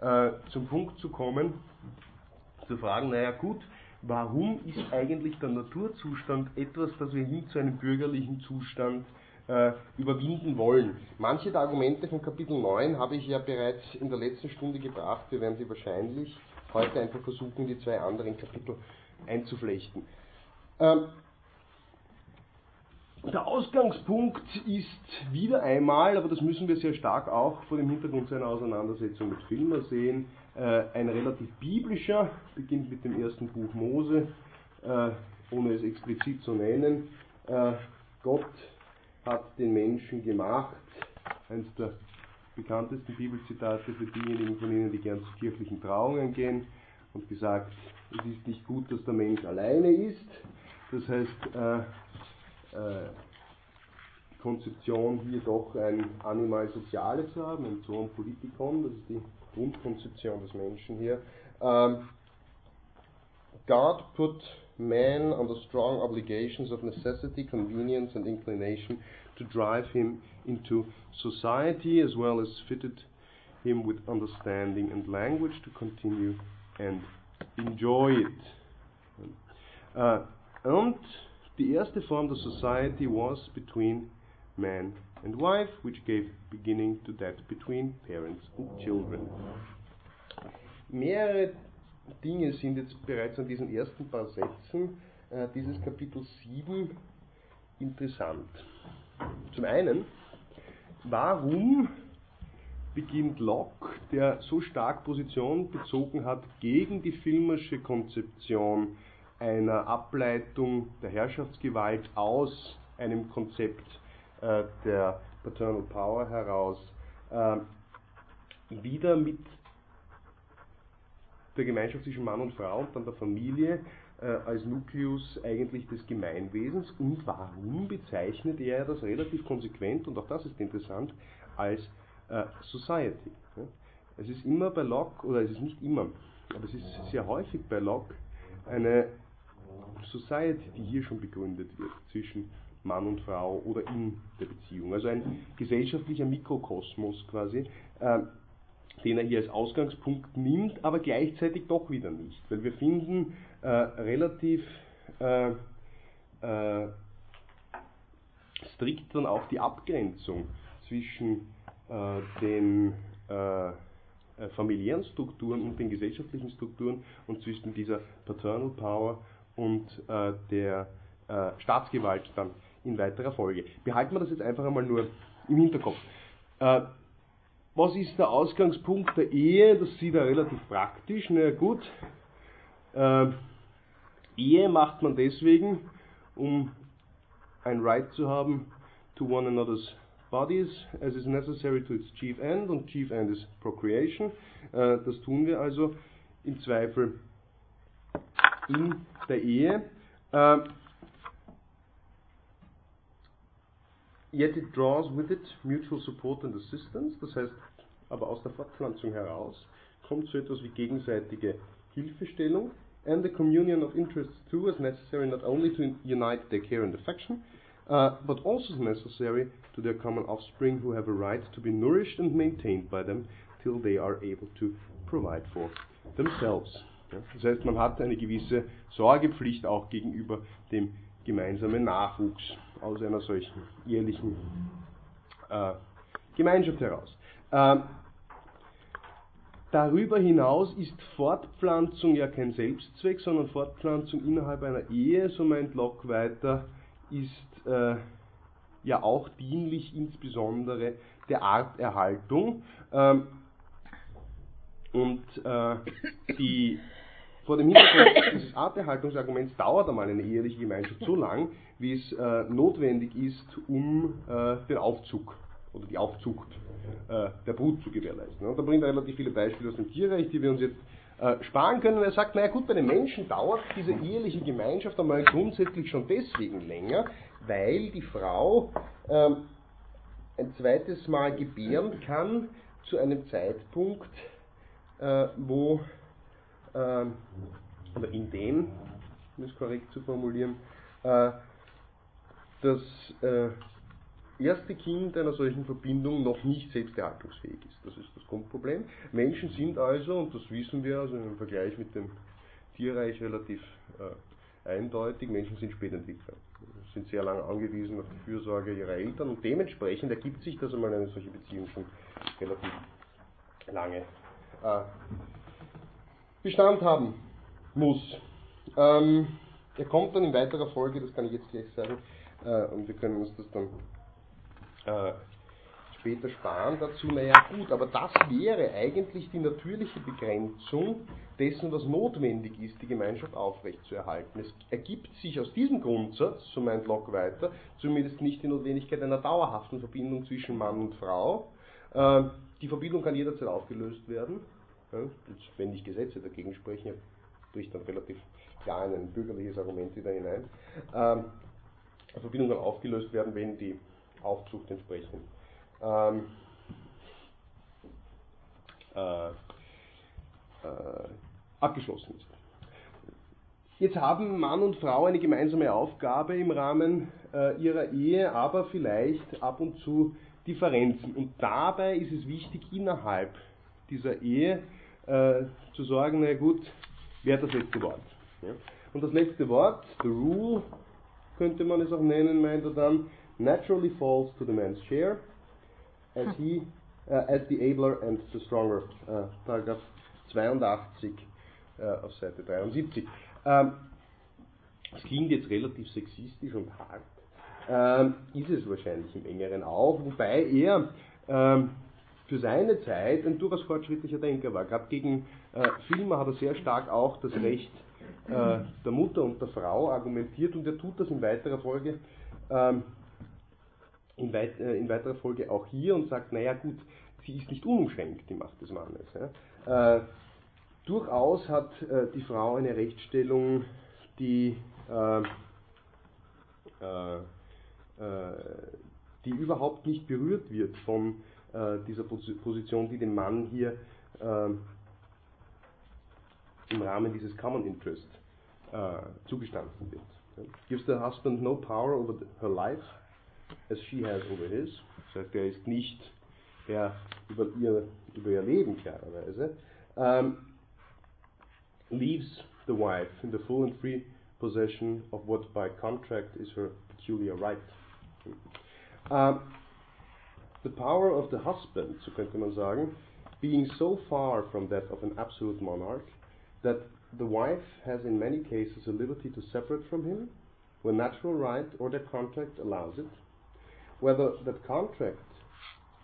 äh, zum Punkt zu kommen, zu fragen, naja gut, warum ist eigentlich der Naturzustand etwas, das wir hin zu einem bürgerlichen Zustand äh, überwinden wollen. Manche der Argumente von Kapitel 9 habe ich ja bereits in der letzten Stunde gebracht. Wir werden sie wahrscheinlich heute einfach versuchen, die zwei anderen Kapitel einzuflechten. Ähm, der Ausgangspunkt ist wieder einmal, aber das müssen wir sehr stark auch vor dem Hintergrund seiner Auseinandersetzung mit Filmer sehen, äh, ein relativ biblischer, beginnt mit dem ersten Buch Mose, äh, ohne es explizit zu nennen. Äh, Gott hat den Menschen gemacht. Eines der bekanntesten Bibelzitate für diejenigen von Ihnen, die gern zu kirchlichen Trauungen gehen und gesagt, es ist nicht gut, dass der Mensch alleine ist. Das heißt, äh, Konzeption hier doch ein Animal Soziale zu haben, ein Zoon Politikon, das ist die Grundkonzeption des Menschen hier. Ähm, God put man under strong obligations of necessity, convenience, and inclination to drive him into society, as well as fitted him with understanding and language to continue and enjoy it. Uh, und die erste Form der Society was between man and wife, which gave beginning to that between parents and children. Mehrere Dinge sind jetzt bereits an diesen ersten paar Sätzen äh, dieses Kapitel 7 interessant. Zum einen, warum beginnt Locke, der so stark Position bezogen hat gegen die filmische Konzeption einer Ableitung der Herrschaftsgewalt aus einem Konzept äh, der Paternal Power heraus, äh, wieder mit der Gemeinschaft zwischen Mann und Frau und dann der Familie äh, als Nukleus eigentlich des Gemeinwesens und warum bezeichnet er das relativ konsequent, und auch das ist interessant, als äh, Society. Ja? Es ist immer bei Locke, oder es ist nicht immer, aber es ist sehr häufig bei Locke eine Society, die hier schon begründet wird zwischen Mann und Frau oder in der Beziehung. Also ein gesellschaftlicher Mikrokosmos quasi, äh, den er hier als Ausgangspunkt nimmt, aber gleichzeitig doch wieder nicht. Weil wir finden äh, relativ äh, äh, strikt dann auch die Abgrenzung zwischen äh, den äh, familiären Strukturen und den gesellschaftlichen Strukturen und zwischen dieser Paternal Power und der Staatsgewalt dann in weiterer Folge. Behalten wir das jetzt einfach einmal nur im Hinterkopf. was ist der Ausgangspunkt der Ehe? Das sieht er relativ praktisch. Na gut, äh, Ehe macht man deswegen, um ein Right zu haben to one another's bodies as is necessary to its chief end und chief end is procreation. Äh, das tun wir also im Zweifel in der Ehe. Äh, yet it draws with it mutual support and assistance, das heißt aber aus der Fortpflanzung heraus kommt so etwas wie gegenseitige Hilfestellung and the communion of interests too as necessary not only to unite their care and affection, uh, but also necessary to their common offspring who have a right to be nourished and maintained by them till they are able to provide for themselves. Das heißt, man hat eine gewisse Sorgepflicht auch gegenüber dem gemeinsamen Nachwuchs aus einer solchen ehrlichen äh, Gemeinschaft heraus. Ähm, darüber hinaus ist Fortpflanzung ja kein Selbstzweck, sondern Fortpflanzung innerhalb einer Ehe, so meint Locke weiter, ist äh, ja auch dienlich insbesondere der Arterhaltung. Ähm, und äh, die, vor dem Hintergrund dieses Arterhaltungsarguments dauert einmal eine eheliche Gemeinschaft so lang, wie es äh, notwendig ist, um äh, den Aufzug oder die Aufzucht äh, der Brut zu gewährleisten. Und da bringt er relativ viele Beispiele aus dem Tierreich, die wir uns jetzt äh, sparen können. Er sagt, naja gut, bei den Menschen dauert diese eheliche Gemeinschaft einmal grundsätzlich schon deswegen länger, weil die Frau ähm, ein zweites Mal gebären kann zu einem Zeitpunkt, äh, wo, ähm, oder in dem, um es korrekt zu formulieren, äh, das äh, erste Kind einer solchen Verbindung noch nicht selbsterhaltungsfähig ist. Das ist das Grundproblem. Menschen sind also, und das wissen wir also im Vergleich mit dem Tierreich relativ äh, eindeutig, Menschen sind Spätentwickler, sind sehr lange angewiesen auf die Fürsorge ihrer Eltern und dementsprechend ergibt sich, dass einmal eine solche Beziehung schon relativ lange äh, Bestand haben muss. Ähm, er kommt dann in weiterer Folge, das kann ich jetzt gleich sagen, äh, und wir können uns das dann äh, später sparen dazu, naja gut, aber das wäre eigentlich die natürliche Begrenzung dessen, was notwendig ist, die Gemeinschaft aufrechtzuerhalten. Es ergibt sich aus diesem Grundsatz, so meint Locke weiter, zumindest nicht die Notwendigkeit einer dauerhaften Verbindung zwischen Mann und Frau. Äh, die Verbindung kann jederzeit aufgelöst werden, wenn nicht Gesetze dagegen sprechen, er bricht dann relativ klar in ein bürgerliches Argument wieder hinein. Ähm, die Verbindung kann aufgelöst werden, wenn die Aufzucht entsprechend ähm, äh, äh, abgeschlossen ist. Jetzt haben Mann und Frau eine gemeinsame Aufgabe im Rahmen äh, ihrer Ehe, aber vielleicht ab und zu Differenzen. Und dabei ist es wichtig, innerhalb dieser Ehe äh, zu sagen, na gut, wer hat das letzte Wort? Ja? Und das letzte Wort, the rule, könnte man es auch nennen, meint er dann, naturally falls to the man's share, as he, uh, as the abler and the stronger. Uh, Paragraph 82 uh, auf Seite 73. Ähm, das klingt jetzt relativ sexistisch und hart. Ähm, ist es wahrscheinlich im engeren auch, wobei er ähm, für seine Zeit ein durchaus fortschrittlicher Denker war. Gerade gegen äh, Filme hat er sehr stark auch das Recht äh, der Mutter und der Frau argumentiert und er tut das in weiterer Folge ähm, in, weit, äh, in, weiterer Folge auch hier und sagt, naja gut, sie ist nicht unumschränkt, die Macht des Mannes. Ja. Äh, durchaus hat äh, die Frau eine Rechtsstellung, die, äh, äh, die überhaupt nicht berührt wird von dieser Position, die dem Mann hier im Rahmen dieses Common Interest zugestanden wird. Gives the husband no power over her life, as she has over his. Sagt, er ist nicht der über ihr, über ihr Leben klarerweise. Um, leaves the wife in the full and free possession of what by contract is her peculiar right. Um, the power of the husband, so könnte man sagen, being so far from that of an absolute monarch, that the wife has in many cases a liberty to separate from him, when natural right or their contract allows it, whether that contract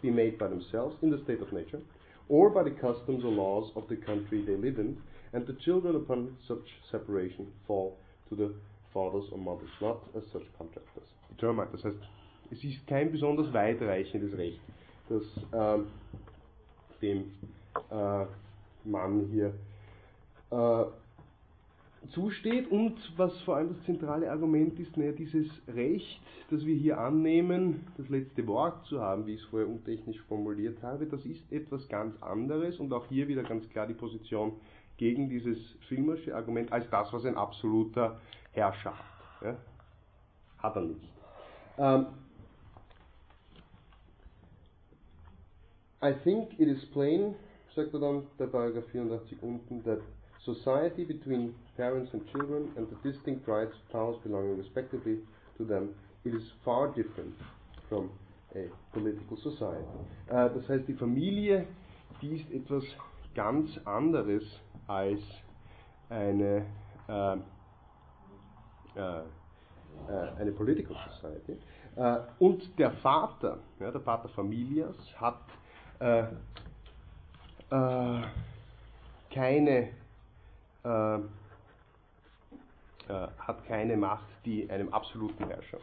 be made by themselves in the state of nature, or by the customs or laws of the country they live in, and the children upon such separation fall to the fathers or mothers, not as such contractors. Termite, das heißt, es ist kein besonders weitreichendes Recht, das ähm, dem äh, Mann hier äh, zusteht und was vor allem das zentrale Argument ist, naja, dieses Recht, das wir hier annehmen, das letzte Wort zu haben, wie ich es vorher untechnisch formuliert habe, das ist etwas ganz anderes und auch hier wieder ganz klar die Position gegen dieses filmische Argument als das, was ein absoluter Herrscher hat. Ja? Hat er nicht. Um, I think it is plain, sagt er dann der Paragraph 84 unten, that society between parents and children and the distinct rights of powers belonging respectively to them, it is far different from a political society. Uh, das heißt, die Familie, die ist etwas ganz anderes als eine äh, äh, eine Political Society. Äh, und der Vater, ja, der Pater Familias, hat äh, äh, keine äh, hat keine Macht, die einem absoluten Herrscher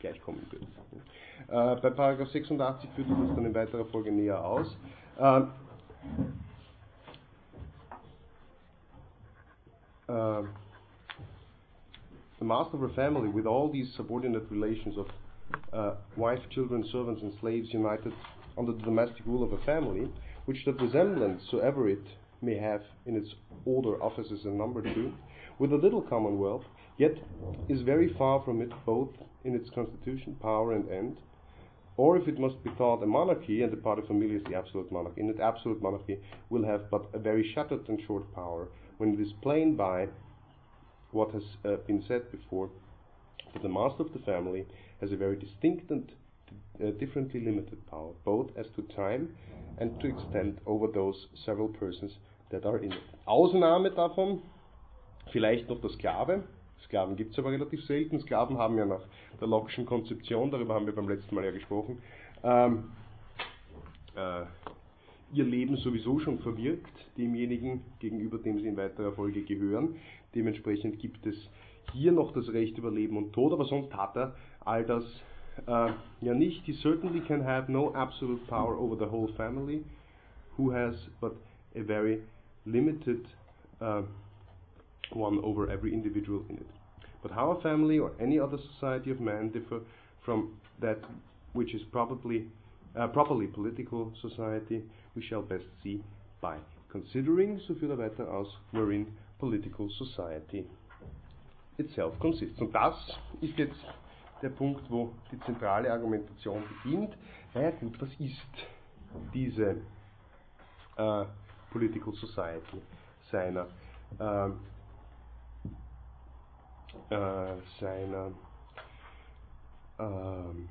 gleichkommen würde. Äh, bei Paragraph 86 führt das dann in weiterer Folge näher aus. Äh, the master of a family with all these subordinate relations of wife, children, servants, and slaves united under the domestic rule of a family, which that resemblance soever it may have in its older offices and number two, with a little commonwealth, yet is very far from it both in its constitution, power, and end. Or if it must be thought a monarchy, and the paterfamilias is the absolute monarchy, in that absolute monarchy will have but a very shattered and short power, when it is plain by what has uh, been said before that the master of the family has a very distinct and uh, differently limited power, both as to time and to extent over those several persons that are in it. Ausnahme davon, vielleicht noch der Sklave. Sklaven gibt es aber relativ selten. Sklaven haben ja nach der Locke'schen Konzeption, darüber haben wir beim letzten Mal ja gesprochen, ähm, äh, ihr Leben sowieso schon verwirkt, demjenigen, gegenüber dem sie in weiterer Folge gehören. Dementsprechend gibt es hier noch das Recht über Leben und Tod, aber sonst hat er all das äh, ja. He certainly can have no absolute power over the whole family, who has but a very limited uh, one over every individual in it. But how a family or any other society of men differ from that which is probably uh, properly political society, we shall best see by considering, so er weiter aus, wherein political society itself consists. Und das ist jetzt der Punkt, wo die zentrale Argumentation beginnt. Naja gut, was ist diese äh, Political Society seiner, äh, äh, seiner ähm,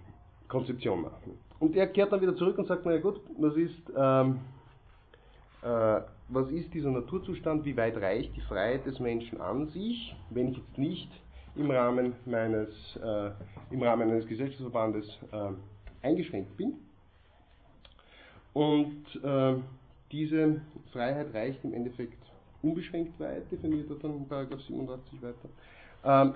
Konzeption nach? Und er kehrt dann wieder zurück und sagt, naja gut, was ist, ähm, äh, was ist dieser Naturzustand, wie weit reicht die Freiheit des Menschen an sich, wenn ich jetzt nicht im Rahmen meines, äh, im Rahmen eines Gesellschaftsverbandes äh, eingeschränkt bin. Und äh, diese Freiheit reicht im Endeffekt unbeschränkt weit, definiert er dann in Paragraph 87 weiter. Um,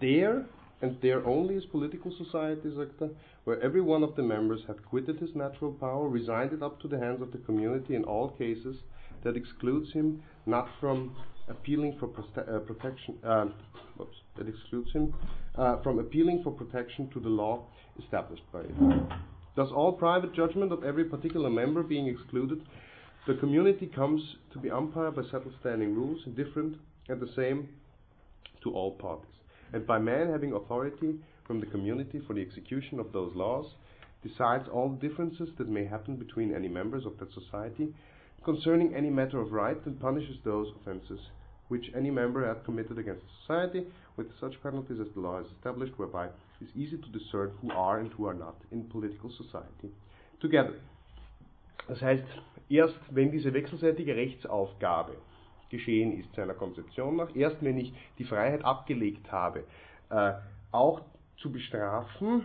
there and there only is political society, sagt er, where every one of the members have quitted his natural power, resigned it up to the hands of the community in all cases, that excludes him not from appealing for uh, protection, uh, whoops, that excludes him uh, from appealing for protection to the law established by it. Thus, all private judgment of every particular member being excluded, the community comes to be umpired by settled standing rules, indifferent and the same to all parties and by man having authority from the community for the execution of those laws, decides all differences that may happen between any members of that society concerning any matter of right and punishes those offences which any member hath committed against society with such penalties as the law has established, whereby it is easy to discern who are and who are not in political society together. Das heißt, erst wenn diese wechselseitige Rechtsaufgabe geschehen ist seiner Konzeption nach. Erst wenn ich die Freiheit abgelegt habe, äh, auch zu bestrafen,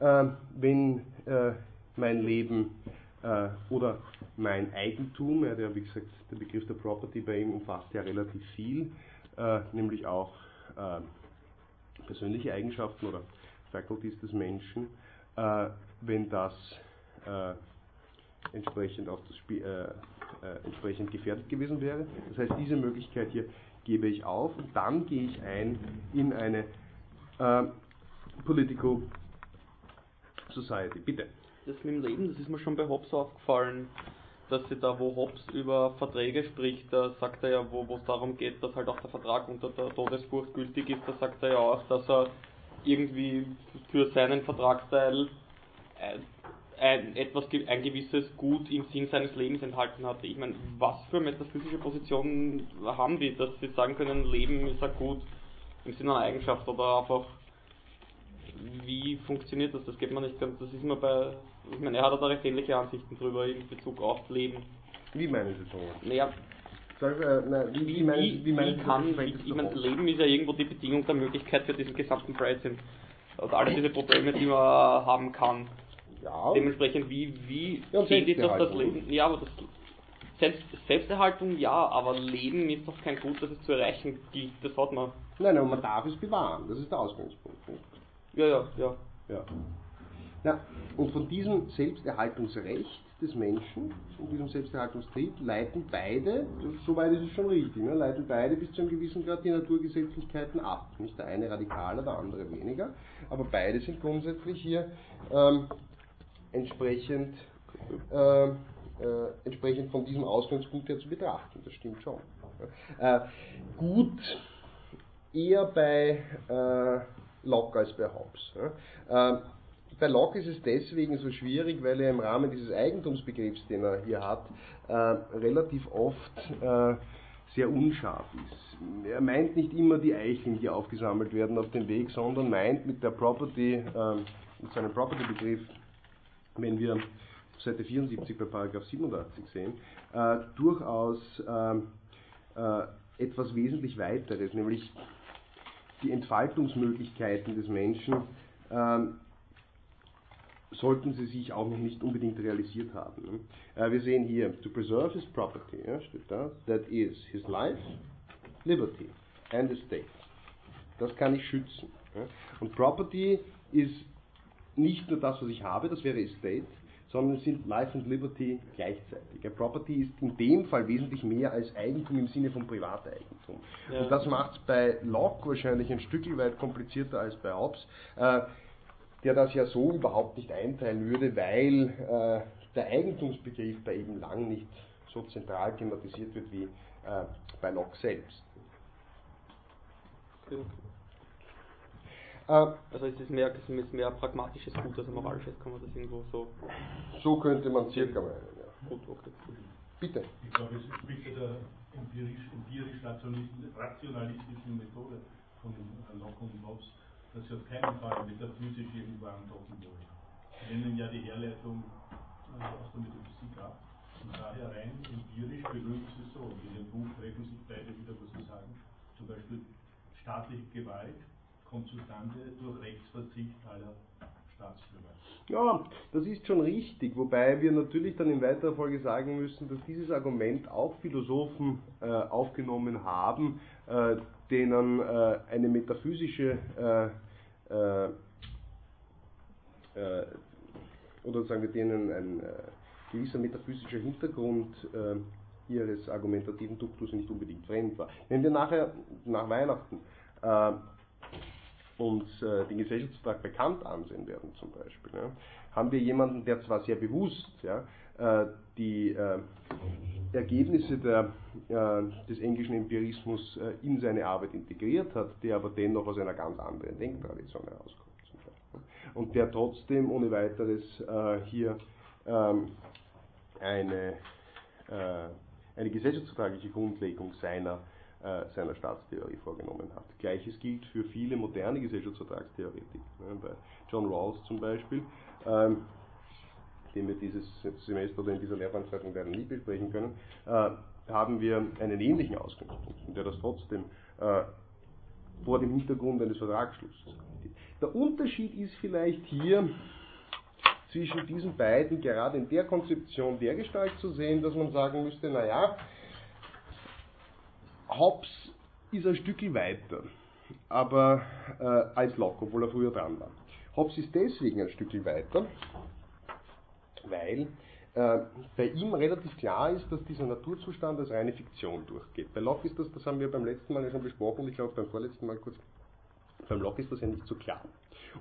äh, wenn äh, mein Leben äh, oder mein Eigentum, ja, der, wie gesagt, der Begriff der Property bei ihm umfasst ja relativ viel, äh, nämlich auch äh, persönliche Eigenschaften oder Faculties des Menschen, äh, wenn das äh, entsprechend, auf das Spiel, äh, entsprechend gefährdet gewesen wäre. Das heißt, diese Möglichkeit hier gebe ich auf und dann gehe ich ein in eine Political Society. Bitte. Das mit dem Leben, das ist mir schon bei Hobbes aufgefallen, dass sie da, wo Hobbes über Verträge spricht, da sagt er ja, wo es darum geht, dass halt auch der Vertrag unter der Todesfurcht gültig ist, da sagt er ja auch, dass er irgendwie für seinen Vertragsteil ein, ein, etwas, ein gewisses Gut im Sinn seines Lebens enthalten hatte. Ich meine, was für metaphysische Positionen haben die, dass sie sagen können, Leben ist ein Gut im Sinne einer Eigenschaft oder einfach wie funktioniert das? Das geht man nicht ganz, das ist mir bei, ich meine, er hat da recht ähnliche Ansichten drüber in Bezug auf Leben. Wie meinen Sie das? Naja, Sag, äh, na, wie, wie, wie, wie, wie kann, ich, ich meine, Leben ist ja irgendwo die Bedingung der Möglichkeit für diesen gesamten Blödsinn. Und alle diese Probleme, die man haben kann. Ja. Dementsprechend, wie, wie ja, die das, das Leben? Ja, aber das Selbst, Selbsterhaltung ja, aber Leben ist doch kein Gut, das es zu erreichen gilt. Das hat man. Nein, nein, man darf es bewahren. Das ist der Ausgangspunkt. Nicht? Ja, ja, ja. ja. ja. Und von diesem Selbsterhaltungsrecht des Menschen, von diesem Selbsterhaltungstrieb, leiten beide, soweit ist es schon richtig, ne, leiten beide bis zu einem gewissen Grad die Naturgesetzlichkeiten ab. Nicht der eine radikaler, der andere weniger, aber beide sind grundsätzlich hier ähm, entsprechend, äh, äh, entsprechend von diesem Ausgangspunkt her zu betrachten. Das stimmt schon. Äh, gut, eher bei äh, Locke als bei Hobbes. Ja. Bei Locke ist es deswegen so schwierig, weil er im Rahmen dieses Eigentumsbegriffs, den er hier hat, äh, relativ oft äh, sehr unscharf ist. Er meint nicht immer die Eicheln, die aufgesammelt werden auf dem Weg, sondern meint mit der Property, äh, mit seinem Property-Begriff, wenn wir Seite 74 bei Paragraph 87 sehen, äh, durchaus ähm, äh, etwas wesentlich weiteres, nämlich die Entfaltungsmöglichkeiten des Menschen ähm, sollten sie sich auch noch nicht unbedingt realisiert haben. Ne? Äh, wir sehen hier, to preserve his property, ja, steht da, that is his life, liberty and estate. Das kann ich schützen. Ja? Und Property ist nicht nur das, was ich habe, das wäre Estate, sondern es sind Life und Liberty gleichzeitig. Ja, Property ist in dem Fall wesentlich mehr als Eigentum im Sinne von Privateigentum. Ja. Und das macht es bei Locke wahrscheinlich ein Stück weit komplizierter als bei Hobbes, äh, der das ja so überhaupt nicht einteilen würde, weil äh, der Eigentumsbegriff bei ihm lang nicht so zentral thematisiert wird wie äh, bei Locke selbst. Okay. Äh, also es ist mehr, es ist mehr pragmatisches Gut als moralisches, kann man das irgendwo so. So könnte man circa meinen, ja. Gut, okay. Bitte. Ich glaube, es spricht ja der empirisch, empirisch rationalistischen Methode von Locke und Hobbes, dass sie auf keinen Fall metaphysisch irgendwo andocken wollen. Sie nennen ja die Herleitung äh, aus der Metaphysik ab. Und daher rein empirisch begründet sie so. In dem Buch treffen sich beide wieder, was sie sagen. Zum Beispiel staatliche Gewalt kommt zustande durch Rechtsverzicht aller Staatsbürger. Ja, das ist schon richtig, wobei wir natürlich dann in weiterer Folge sagen müssen, dass dieses Argument auch Philosophen äh, aufgenommen haben, äh, denen äh, eine metaphysische äh, äh, äh, oder sagen wir denen ein gewisser metaphysischer Hintergrund ihres argumentativen Duktus nicht unbedingt fremd war. Wenn wir nachher nach Weihnachten uns äh, den Gesellschaftsvertrag bekannt ansehen werden zum Beispiel, ja, haben wir jemanden, der zwar sehr bewusst ja, äh, die äh, Ergebnisse der, äh, des englischen Empirismus äh, in seine Arbeit integriert hat, der aber dennoch aus einer ganz anderen Denktradition herauskommt. Und der trotzdem ohne weiteres äh, hier ähm, eine, eine gesellschaftsvertragliche Grundlegung seiner seiner Staatstheorie vorgenommen hat. Gleiches gilt für viele moderne Gesellschaftsvertragstheoretiker. Ne, bei John Rawls zum Beispiel, ähm, den wir dieses Semester oder in dieser Lehrveranstaltung leider nie besprechen können, äh, haben wir einen ähnlichen Ausgangspunkt, der das trotzdem äh, vor dem Hintergrund eines Vertragsschlusses. Der Unterschied ist vielleicht hier zwischen diesen beiden gerade in der Konzeption dergestalt zu sehen, dass man sagen müsste, naja, Hobbes ist ein Stückchen weiter aber äh, als Locke, obwohl er früher dran war. Hobbes ist deswegen ein Stückchen weiter, weil äh, bei ihm relativ klar ist, dass dieser Naturzustand als reine Fiktion durchgeht. Bei Locke ist das, das haben wir beim letzten Mal ja schon besprochen ich glaube beim vorletzten Mal kurz, beim Locke ist das ja nicht so klar.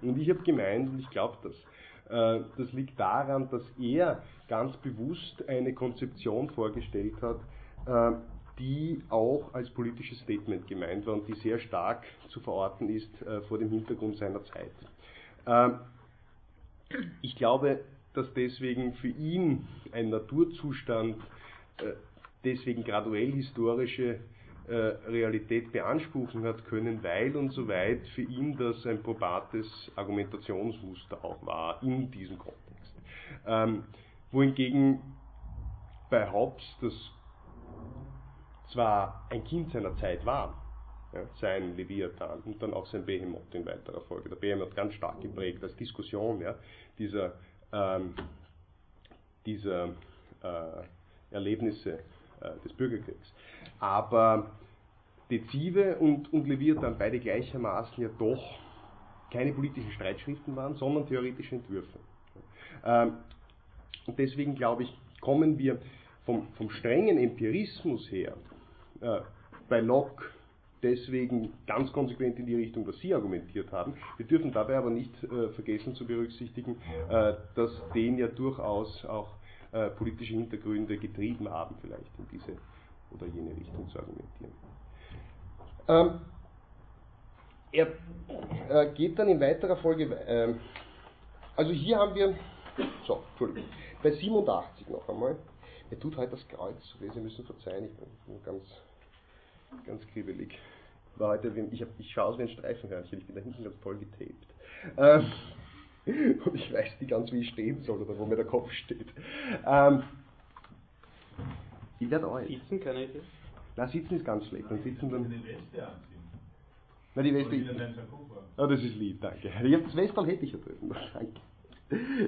Und ich habe gemeint, und ich glaube das, äh, das liegt daran, dass er ganz bewusst eine Konzeption vorgestellt hat, äh, die auch als politisches Statement gemeint war und die sehr stark zu verorten ist äh, vor dem Hintergrund seiner Zeit. Ähm, ich glaube, dass deswegen für ihn ein Naturzustand äh, deswegen graduell historische äh, Realität beanspruchen hat können, weil und so weit für ihn das ein probates Argumentationsmuster auch war in diesem Kontext. Ähm, wohingegen bei Hobbes das zwar ein Kind seiner Zeit war, ja, sein Leviathan und dann auch sein Behemoth in weiterer Folge. Der Behemoth ganz stark geprägt als Diskussion ja, dieser, ähm, dieser äh, Erlebnisse äh, des Bürgerkriegs. Aber Dezive und, und Leviathan beide gleichermaßen ja doch keine politischen Streitschriften waren, sondern theoretische Entwürfe. Ähm, und deswegen glaube ich, kommen wir vom, vom strengen Empirismus her äh, bei Locke deswegen ganz konsequent in die Richtung, was Sie argumentiert haben. Wir dürfen dabei aber nicht äh, vergessen zu berücksichtigen, äh, dass den ja durchaus auch äh, politische Hintergründe getrieben haben, vielleicht in diese oder jene Richtung zu argumentieren. Ähm, er äh, geht dann in weiterer Folge, ähm, also hier haben wir, so, Entschuldigung, bei 87 noch einmal, er tut heute das Kreuz, Sie müssen verzeihen, ich bin ganz ganz kribbelig. War heute, ich, hab, ich schaue aus wie ein Streifenhörnchen, ich bin da hinten ganz toll getaped. Ähm, und ich weiß nicht ganz, wie ich stehen soll oder wo mir der Kopf steht. Ähm, ich werde alt. Sitzen, keine Idee. Na, sitzen ist ganz schlecht. Dann sitzen dann. Die Weste anziehen. Na, die Weste. dein Sakko Oh, das ist lieb, danke. Ich hab das Westal hätte ich ja drüben. Danke.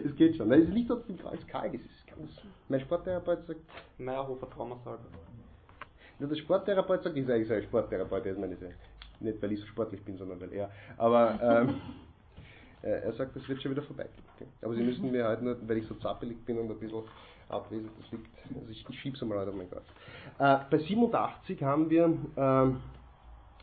Es geht schon. Nein, es ist nicht so, dass karg ist. Es ist ganz. Mein Sporttherapeut sagt, Meyerhofer Traumasaal. Nur der Sporttherapeut sagt, ich sage, ich sage Sporttherapeut, ich meine, nicht weil ich so sportlich bin, sondern weil er. Aber ähm, äh, er sagt, das wird schon wieder vorbei. Okay? Aber Sie müssen mir halt nur, weil ich so zappelig bin und ein bisschen abwesend, das liegt, also ich, ich schiebe es mal halt auf mein Gott. Äh, bei 87 haben wir ähm,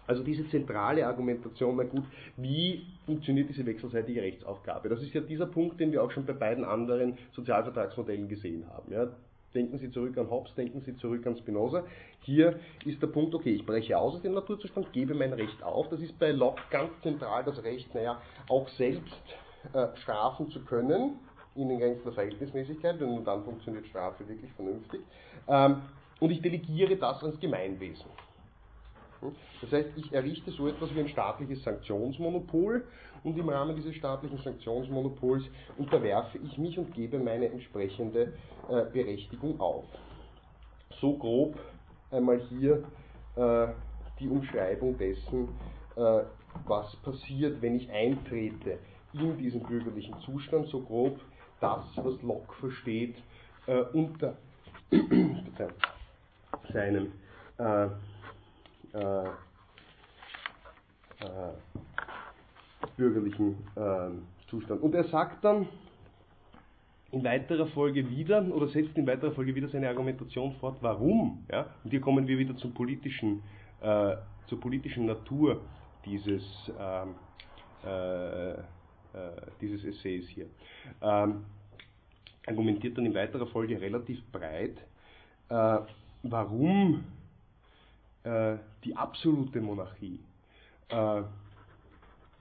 also diese zentrale Argumentation, na gut, wie funktioniert diese wechselseitige Rechtsaufgabe? Das ist ja dieser Punkt, den wir auch schon bei beiden anderen Sozialvertragsmodellen gesehen haben. Ja? Denken Sie zurück an Hobbes, denken Sie zurück an Spinoza. Hier ist der Punkt, okay, ich breche aus aus dem Naturzustand, gebe mein Recht auf. Das ist bei Locke ganz zentral das Recht, naja, auch selbst äh, strafen zu können, in den Grenzen der Verhältnismäßigkeit, denn nur dann funktioniert Strafe wirklich vernünftig. Ähm, und ich delegiere das ans Gemeinwesen. Das heißt, ich errichte so etwas wie ein staatliches Sanktionsmonopol und im Rahmen dieses staatlichen Sanktionsmonopols unterwerfe ich mich und gebe meine entsprechende äh, Berechtigung auf. So grob einmal hier äh, die Umschreibung dessen, äh, was passiert, wenn ich eintrete in diesen bürgerlichen Zustand, so grob das, was Locke versteht, äh, unter seinem äh, äh, äh, bürgerlichen äh, Zustand. Und er sagt dann in weiterer Folge wieder, oder setzt in weiterer Folge wieder seine Argumentation fort, warum. Ja? Und hier kommen wir wieder zum politischen, äh, zur politischen Natur dieses, ähm, äh, äh, dieses Essays hier. Ähm, argumentiert dann in weiterer Folge relativ breit, äh, warum äh, die absolute Monarchie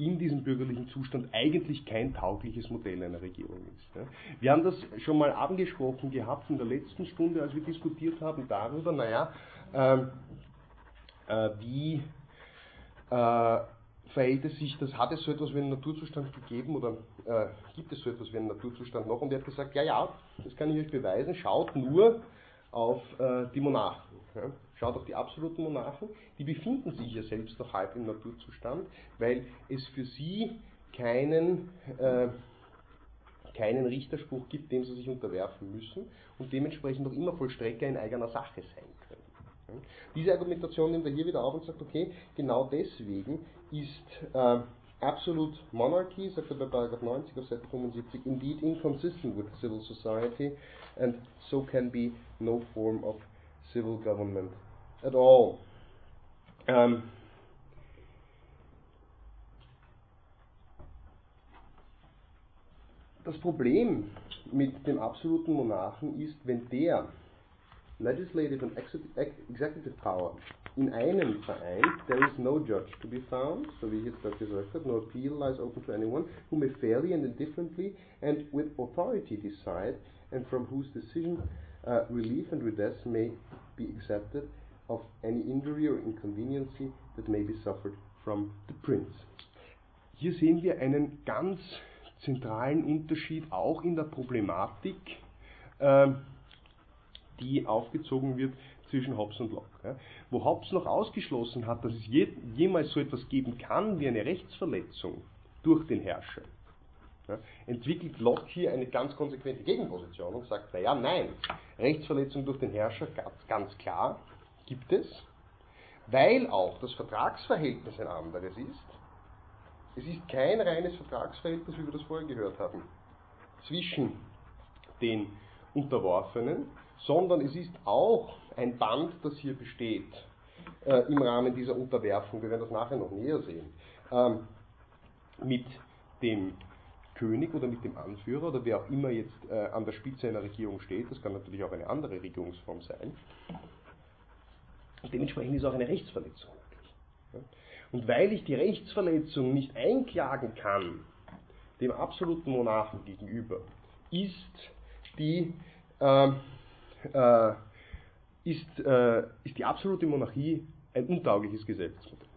in diesem bürgerlichen Zustand eigentlich kein taugliches Modell einer Regierung ist. Wir haben das schon mal angesprochen gehabt in der letzten Stunde, als wir diskutiert haben darüber, naja, ähm, äh, wie äh, verhält es sich, das hat es so etwas wie einen Naturzustand gegeben oder äh, gibt es so etwas wie einen Naturzustand noch? Und er hat gesagt, ja, ja, das kann ich euch beweisen, schaut nur auf äh, die Monarchen. Ja. Schaut auf die absoluten Monarchen, die befinden sich ja selbst noch halb im Naturzustand, weil es für sie keinen, äh, keinen Richterspruch gibt, dem sie sich unterwerfen müssen und dementsprechend noch immer Vollstrecker in eigener Sache sein können. Diese Argumentation nimmt er hier wieder auf und sagt, okay, genau deswegen ist äh, absolute monarchy, sagt er bei Paragraph 90 auf Seite 75, indeed inconsistent with civil society and so can be no form of civil government at all. Ähm, das Problem mit dem absoluten Monarchen ist, wenn der legislative and executive power in einem vereint, there is no judge to be found, so wie jetzt dort gesagt hat, no appeal lies open to anyone who may fairly and indifferently and with authority decide and from whose decision uh, relief and redress may be accepted of any injury or inconveniency that may be suffered from the prince. Hier sehen wir einen ganz zentralen Unterschied auch in der Problematik, äh, die aufgezogen wird zwischen Hobbes und Locke. Wo Hobbes noch ausgeschlossen hat, dass es je, jemals so etwas geben kann wie eine Rechtsverletzung durch den Herrscher, entwickelt Locke hier eine ganz konsequente Gegenposition und sagt, naja, nein, Rechtsverletzung durch den Herrscher ganz klar gibt es, weil auch das Vertragsverhältnis ein anderes ist. Es ist kein reines Vertragsverhältnis, wie wir das vorher gehört haben, zwischen den Unterworfenen, sondern es ist auch ein Band, das hier besteht äh, im Rahmen dieser Unterwerfung, wir werden das nachher noch näher sehen, ähm, mit dem König oder mit dem Anführer oder wer auch immer jetzt äh, an der Spitze einer Regierung steht, das kann natürlich auch eine andere Regierungsform sein. Und dementsprechend ist auch eine Rechtsverletzung möglich. Und weil ich die Rechtsverletzung nicht einklagen kann, dem absoluten Monarchen gegenüber, ist die äh, äh, ist, äh, ist die absolute Monarchie ein untaugliches Geschäftsmodell.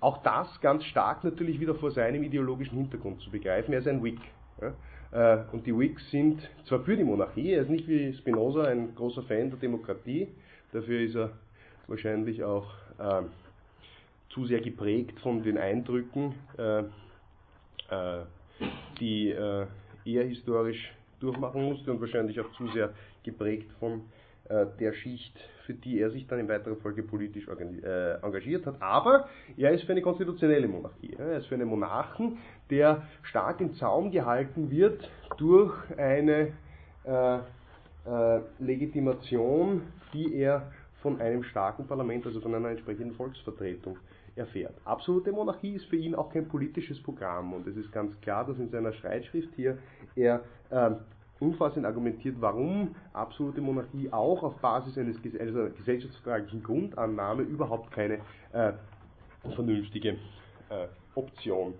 Auch das ganz stark natürlich wieder vor seinem ideologischen Hintergrund zu begreifen. Er ist ein Whig. Ja? Und die Whigs sind zwar für die Monarchie, er ist nicht wie Spinoza ein großer Fan der Demokratie, dafür ist er wahrscheinlich auch äh, zu sehr geprägt von den Eindrücken, äh, äh, die er historisch durchmachen musste und wahrscheinlich auch zu sehr geprägt von äh, der Schicht, für die er sich dann in weiterer Folge politisch äh, engagiert hat. Aber er ist für eine konstitutionelle Monarchie. Er ist für einen Monarchen, der stark im Zaum gehalten wird durch eine äh, äh, Legitimation, die er von einem starken Parlament, also von einer entsprechenden Volksvertretung erfährt. Absolute Monarchie ist für ihn auch kein politisches Programm und es ist ganz klar, dass in seiner Streitschrift hier er äh, umfassend argumentiert, warum absolute Monarchie auch auf Basis eines also gesellschaftsvertraglichen Grundannahme überhaupt keine äh, vernünftige äh, Option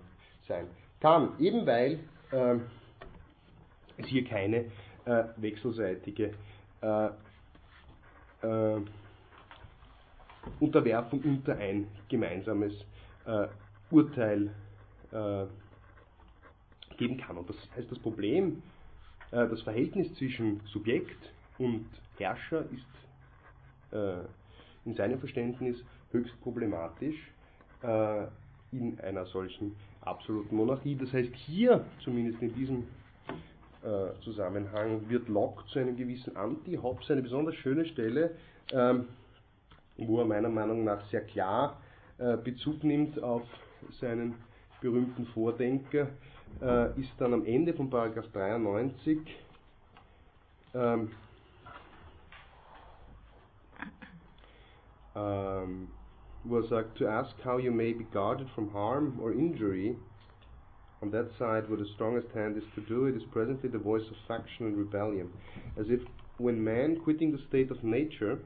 sein kann. Eben weil äh, es hier keine äh, wechselseitige äh, äh, Unterwerfung unter ein gemeinsames Urteil geben kann. Und das heißt, das Problem äh, das Verhältnis zwischen Subjekt und Herrscher ist äh, in seinem Verständnis höchst problematisch äh, in einer solchen absoluten Monarchie. Das heißt, hier, zumindest in diesem Zusammenhang, wird Locke zu einem gewissen Anti-Hobbes eine besonders schöne Stelle, ähm, wo er meiner Meinung nach sehr klar Bezug nimmt auf seinen berühmten Vordenker, äh, ist dann am Ende von Paragraph 93 ähm, ähm, wo er sagt, to ask how you may be guarded from harm or injury, on that side where the strongest hand is to do it, is presently the voice of faction and rebellion, as if when man, quitting the state of nature,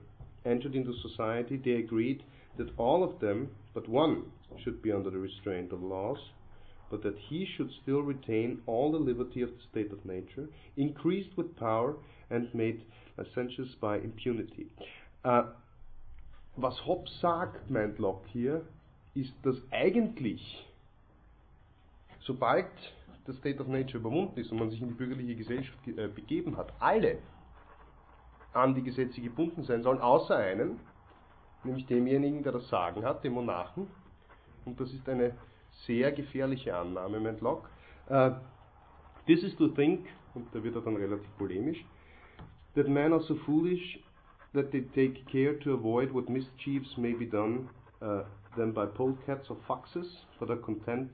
entered into society, they agreed that all of them, but one, should be under the restraint of laws, but that he should still retain all the liberty of the state of nature, increased with power and made licentious by impunity. Äh, was Hobbes sagt, meint Locke hier, ist, dass eigentlich, sobald das State of Nature überwunden ist und man sich in die bürgerliche Gesellschaft äh, begeben hat, alle an die Gesetze gebunden sein sollen, außer einen, nämlich demjenigen, der das Sagen hat, dem Monarchen. Und das ist eine sehr gefährliche Annahme, meint Locke. Uh, this is to think, und da wird er dann relativ polemisch, that men are so foolish that they take care to avoid what mischiefs may be done uh, them by polecats or foxes, but are content,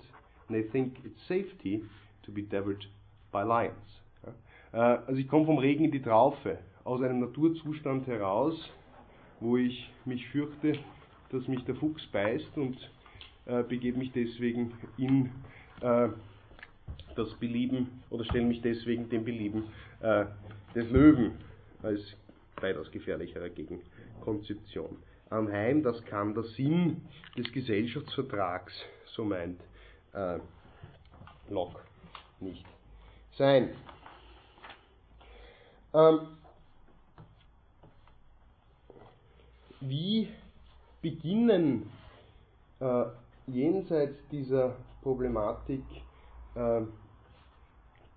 and they think it's safety to be devoured by lions. Äh, also ich komme vom Regen in die Traufe, aus einem Naturzustand heraus, wo ich mich fürchte, dass mich der Fuchs beißt und äh, begebe mich deswegen in äh, das Belieben oder stelle mich deswegen dem Belieben äh, des Löwen als weitaus gefährlichere Gegenkonzeption anheim. Das kann der Sinn des Gesellschaftsvertrags, so meint äh, Locke, nicht sein. Ähm, wie beginnen äh, jenseits dieser Problematik äh,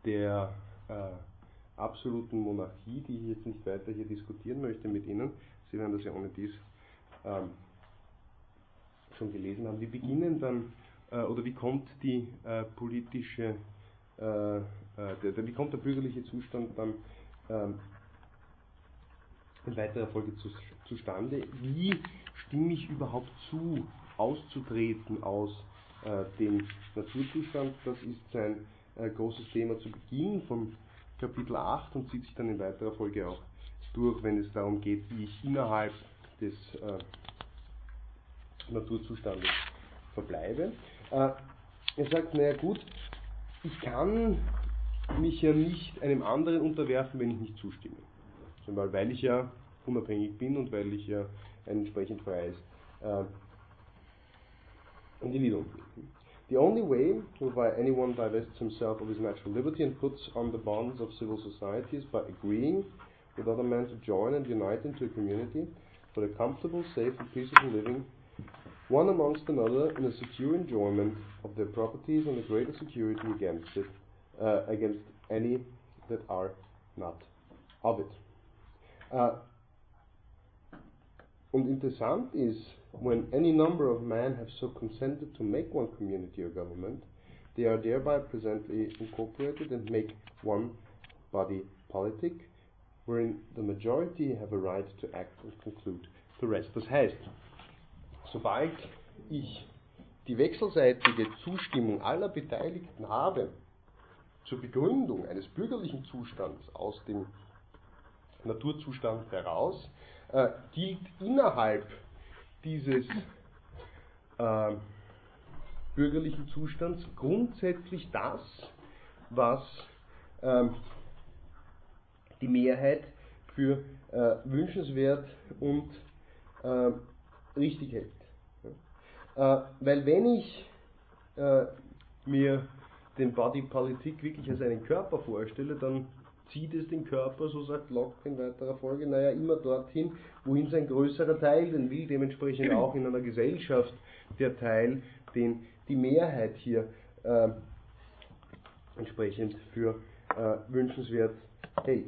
der äh, absoluten Monarchie, die ich jetzt nicht weiter hier diskutieren möchte mit Ihnen, Sie werden das ja ohne dies ähm, schon gelesen haben, wie beginnen dann, äh, oder wie kommt die äh, politische, äh, der, der, wie kommt der bürgerliche Zustand dann ähm, in weiterer Folge zu, zustande? Wie stimme ich überhaupt zu, auszutreten aus äh, dem Naturzustand? Das ist sein äh, großes Thema zu Beginn von Kapitel 8 und zieht sich dann in weiterer Folge auch durch, wenn es darum geht, wie ich innerhalb des äh, Naturzustandes verbleibe. Äh, er sagt, naja gut, ich kann mich ja nicht einem anderen unterwerfen, wenn ich nicht zustimme. Weil ich ja unabhängig bin und weil ich ja ein entsprechend freies äh, Individuum bin. The only way whereby anyone divests himself of his natural liberty and puts on the bonds of civil society is by agreeing with other men to join and unite into a community for a comfortable, safe, and peaceable living, one amongst another in a secure enjoyment of their properties and a greater security against it, uh, against any that are not of it. Uh, und interessant ist, when any number of men have so consented to make one community or government, they are thereby presently incorporated and make one body politic, wherein the majority have a right to act and conclude the rest. Das heißt, sobald ich die wechselseitige Zustimmung aller Beteiligten habe zur Begründung eines bürgerlichen Zustands aus dem Naturzustand heraus, äh, gilt innerhalb dieses äh, bürgerlichen Zustands grundsätzlich das, was äh, die Mehrheit für äh, wünschenswert und äh, richtig hält. Ja. Äh, weil wenn ich äh, mir den Body Politik wirklich als einen Körper vorstelle, dann zieht es den Körper, so sagt Locke in weiterer Folge, naja, immer dorthin, wohin sein größerer Teil denn will, dementsprechend auch in einer Gesellschaft der Teil, den die Mehrheit hier äh, entsprechend für äh, wünschenswert hält.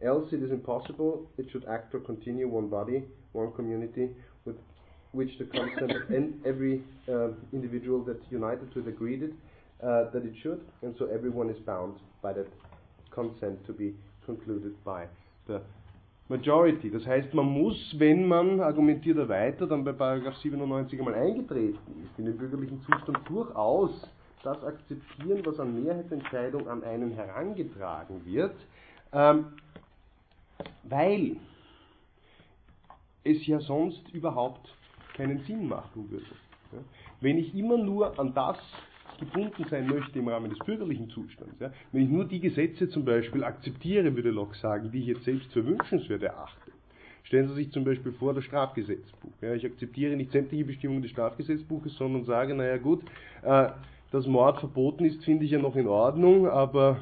Else it is impossible it should act or continue one body, one community, with which the consent of every uh, individual that united to it agreed it, uh, that it should, and so everyone is bound by that consent to be concluded by the majority. Das heißt, man muss, wenn man, argumentiert er weiter, dann bei Paragraph 97 einmal eingetreten ist, in den bürgerlichen Zustand durchaus das akzeptieren, was an Mehrheitsentscheidung an einen herangetragen wird, ähm, weil es ja sonst überhaupt keinen Sinn machen würde. Wenn ich immer nur an das gebunden sein möchte im Rahmen des bürgerlichen Zustands, ja? wenn ich nur die Gesetze zum Beispiel akzeptiere, würde Locke sagen, die ich jetzt selbst für wünschenswert erachte. Stellen Sie sich zum Beispiel vor das Strafgesetzbuch. Ja? Ich akzeptiere nicht sämtliche Bestimmungen des Strafgesetzbuches, sondern sage, naja gut, äh, dass Mord verboten ist, finde ich ja noch in Ordnung, aber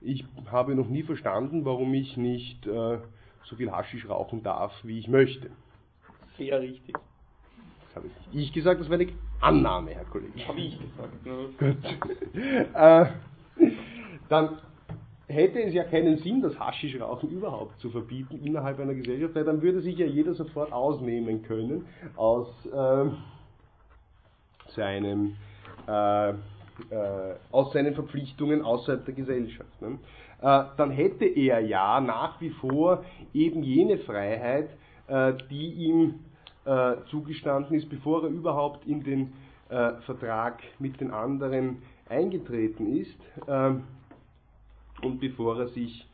ich habe noch nie verstanden, warum ich nicht äh, so viel Haschisch rauchen darf, wie ich möchte. Sehr richtig. Das habe ich nicht ich gesagt, das war eine Annahme, Herr Kollege. Habe ich gesagt. Ne? Gut. äh, dann hätte es ja keinen Sinn, das Haschischrauchen überhaupt zu verbieten innerhalb einer Gesellschaft, weil dann würde sich ja jeder sofort ausnehmen können aus ähm, seinem äh, äh, aus seinen Verpflichtungen außerhalb der Gesellschaft. Ne? Äh, dann hätte er ja nach wie vor eben jene Freiheit, äh, die ihm äh, zugestanden ist, bevor er überhaupt in den äh, Vertrag mit den anderen eingetreten ist ähm, und bevor er sich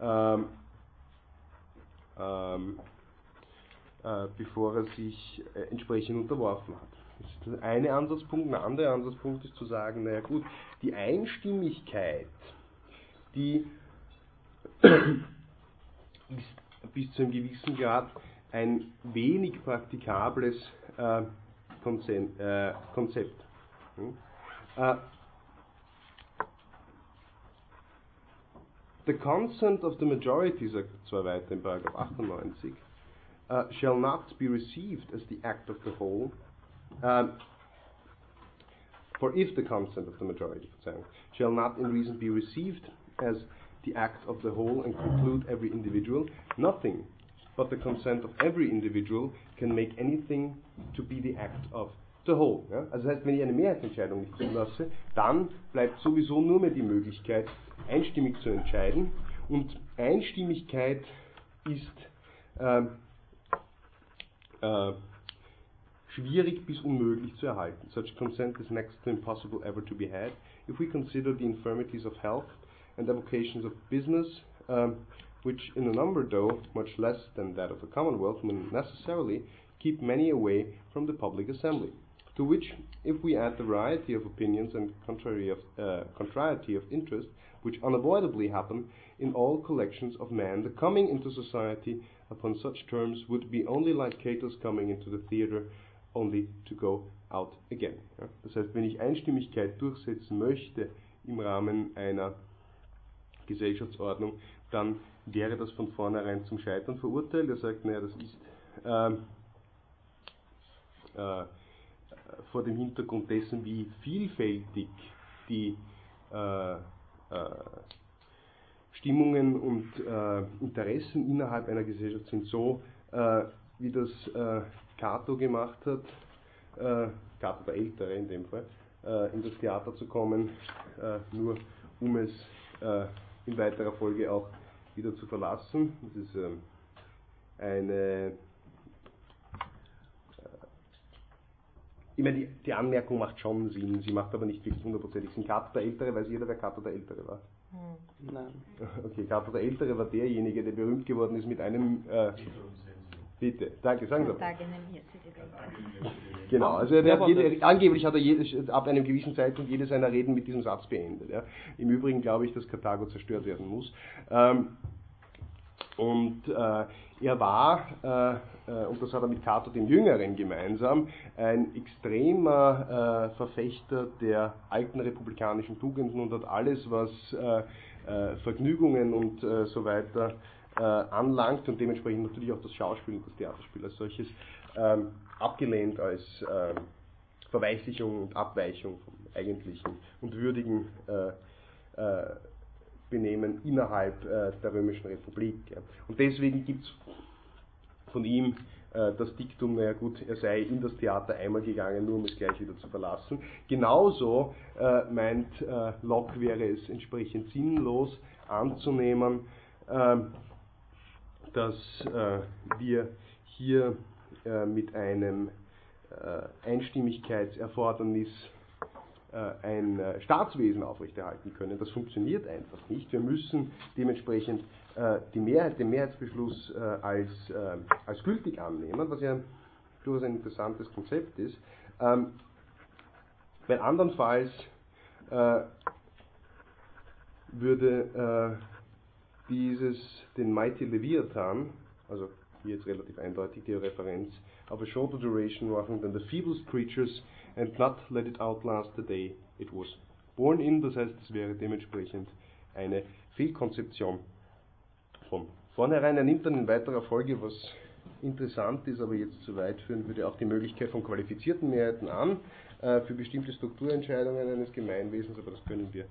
ähm, ähm, äh, bevor er sich äh, entsprechend unterworfen hat. Das ist der eine Ansatzpunkt. Ein anderer Ansatzpunkt ist zu sagen, naja gut, die Einstimmigkeit, die ist bis zu einem gewissen Grad ein wenig praktikables äh, Konzept. Äh, Konzept. Hm? Äh, the consent of the majority, sagt zwar weiter in Paragraph 98, uh, shall not be received as the act of the whole, um, for if the consent of the majority Verzeihung, shall not in reason be received as the act of the whole and conclude every individual, nothing but the consent of every individual can make anything to be the act of the whole. Ja? Also das heißt, wenn ich eine Mehrheitsentscheidung nicht zulasse, dann bleibt sowieso nur mehr die Möglichkeit, einstimmig zu entscheiden. Und Einstimmigkeit ist äh, äh, schwierig bis unmöglich zu erhalten. Such consent is next to impossible ever to be had. If we consider the infirmities of health and avocations of business, um, which in a number though much less than that of the commonwealth, will necessarily keep many away from the public assembly. To which, if we add the variety of opinions and contrary of, uh, contrariety of interest, which unavoidably happen in all collections of men, the coming into society upon such terms would be only like Cato's coming into the theater only to go out again. Ja? Das heißt, wenn ich Einstimmigkeit durchsetzen möchte im Rahmen einer Gesellschaftsordnung, dann wäre das von vornherein zum Scheitern verurteilt. Er sagt, naja, das ist ähm, äh, vor dem Hintergrund dessen, wie vielfältig die äh, äh, Stimmungen und äh, Interessen innerhalb einer Gesellschaft sind, so äh, wie das äh, Cato gemacht hat, Cato der Ältere in dem Fall, in das Theater zu kommen, nur um es in weiterer Folge auch wieder zu verlassen. Das ist ähm, eine ich meine, die, die, Anmerkung macht schon Sinn, sie macht aber nicht wirklich hundertprozentig Sinn. Kato der Ältere, weiß jeder, wer Kato der Ältere war? Hm. Nein. Okay, Kato der Ältere war derjenige, der berühmt geworden ist mit einem. Äh, bitte, danke, sagen Sie. Genau, also er hat jede, angeblich hat er jedes, ab einem gewissen Zeitpunkt jede seiner Reden mit diesem Satz beendet. Ja. Im Übrigen glaube ich, dass Karthago zerstört werden muss. Ähm, und äh, er war, äh, äh, und das hat er mit Cato dem Jüngeren gemeinsam, ein extremer äh, Verfechter der alten republikanischen Tugenden und hat alles, was äh, äh, Vergnügungen und so weiter anlangt und dementsprechend natürlich auch das Schauspiel und das Theaterspiel als solches ähm, abgelehnt als ähm, Verweichlichung und Abweichung vom eigentlichen und würdigen Benehmen innerhalb äh, der Römischen Republik. Ja. Und deswegen gibt es von ihm äh, das Diktum, naja gut, er sei in das Theater einmal gegangen, nur um es gleich wieder zu verlassen. Genauso äh, meint äh, Locke, wäre es entsprechend sinnlos anzunehmen, ähm, dass äh, wir hier äh, mit einem Einstimmigkeitserfordernis äh, ein äh, Staatswesen aufrechterhalten können. Das funktioniert einfach nicht. Wir müssen dementsprechend die Mehrheit, den Mehrheitsbeschluss als, als gültig annehmen, was ja durchaus ein interessantes Konzept ist, ähm, weil andernfalls würde dieses, den Mighty Leviathan, also hier jetzt relativ eindeutig die Referenz, of a shorter duration machen than the feeblest creatures and not let it outlast the day it was born in. Das heißt, es wäre dementsprechend eine Fehlkonzeption von vornherein. Er nimmt dann in weiterer Folge, was interessant ist, aber jetzt zu weit führen würde, auch die Möglichkeit von qualifizierten Mehrheiten an äh, für bestimmte Strukturentscheidungen eines Gemeinwesens, aber das können wir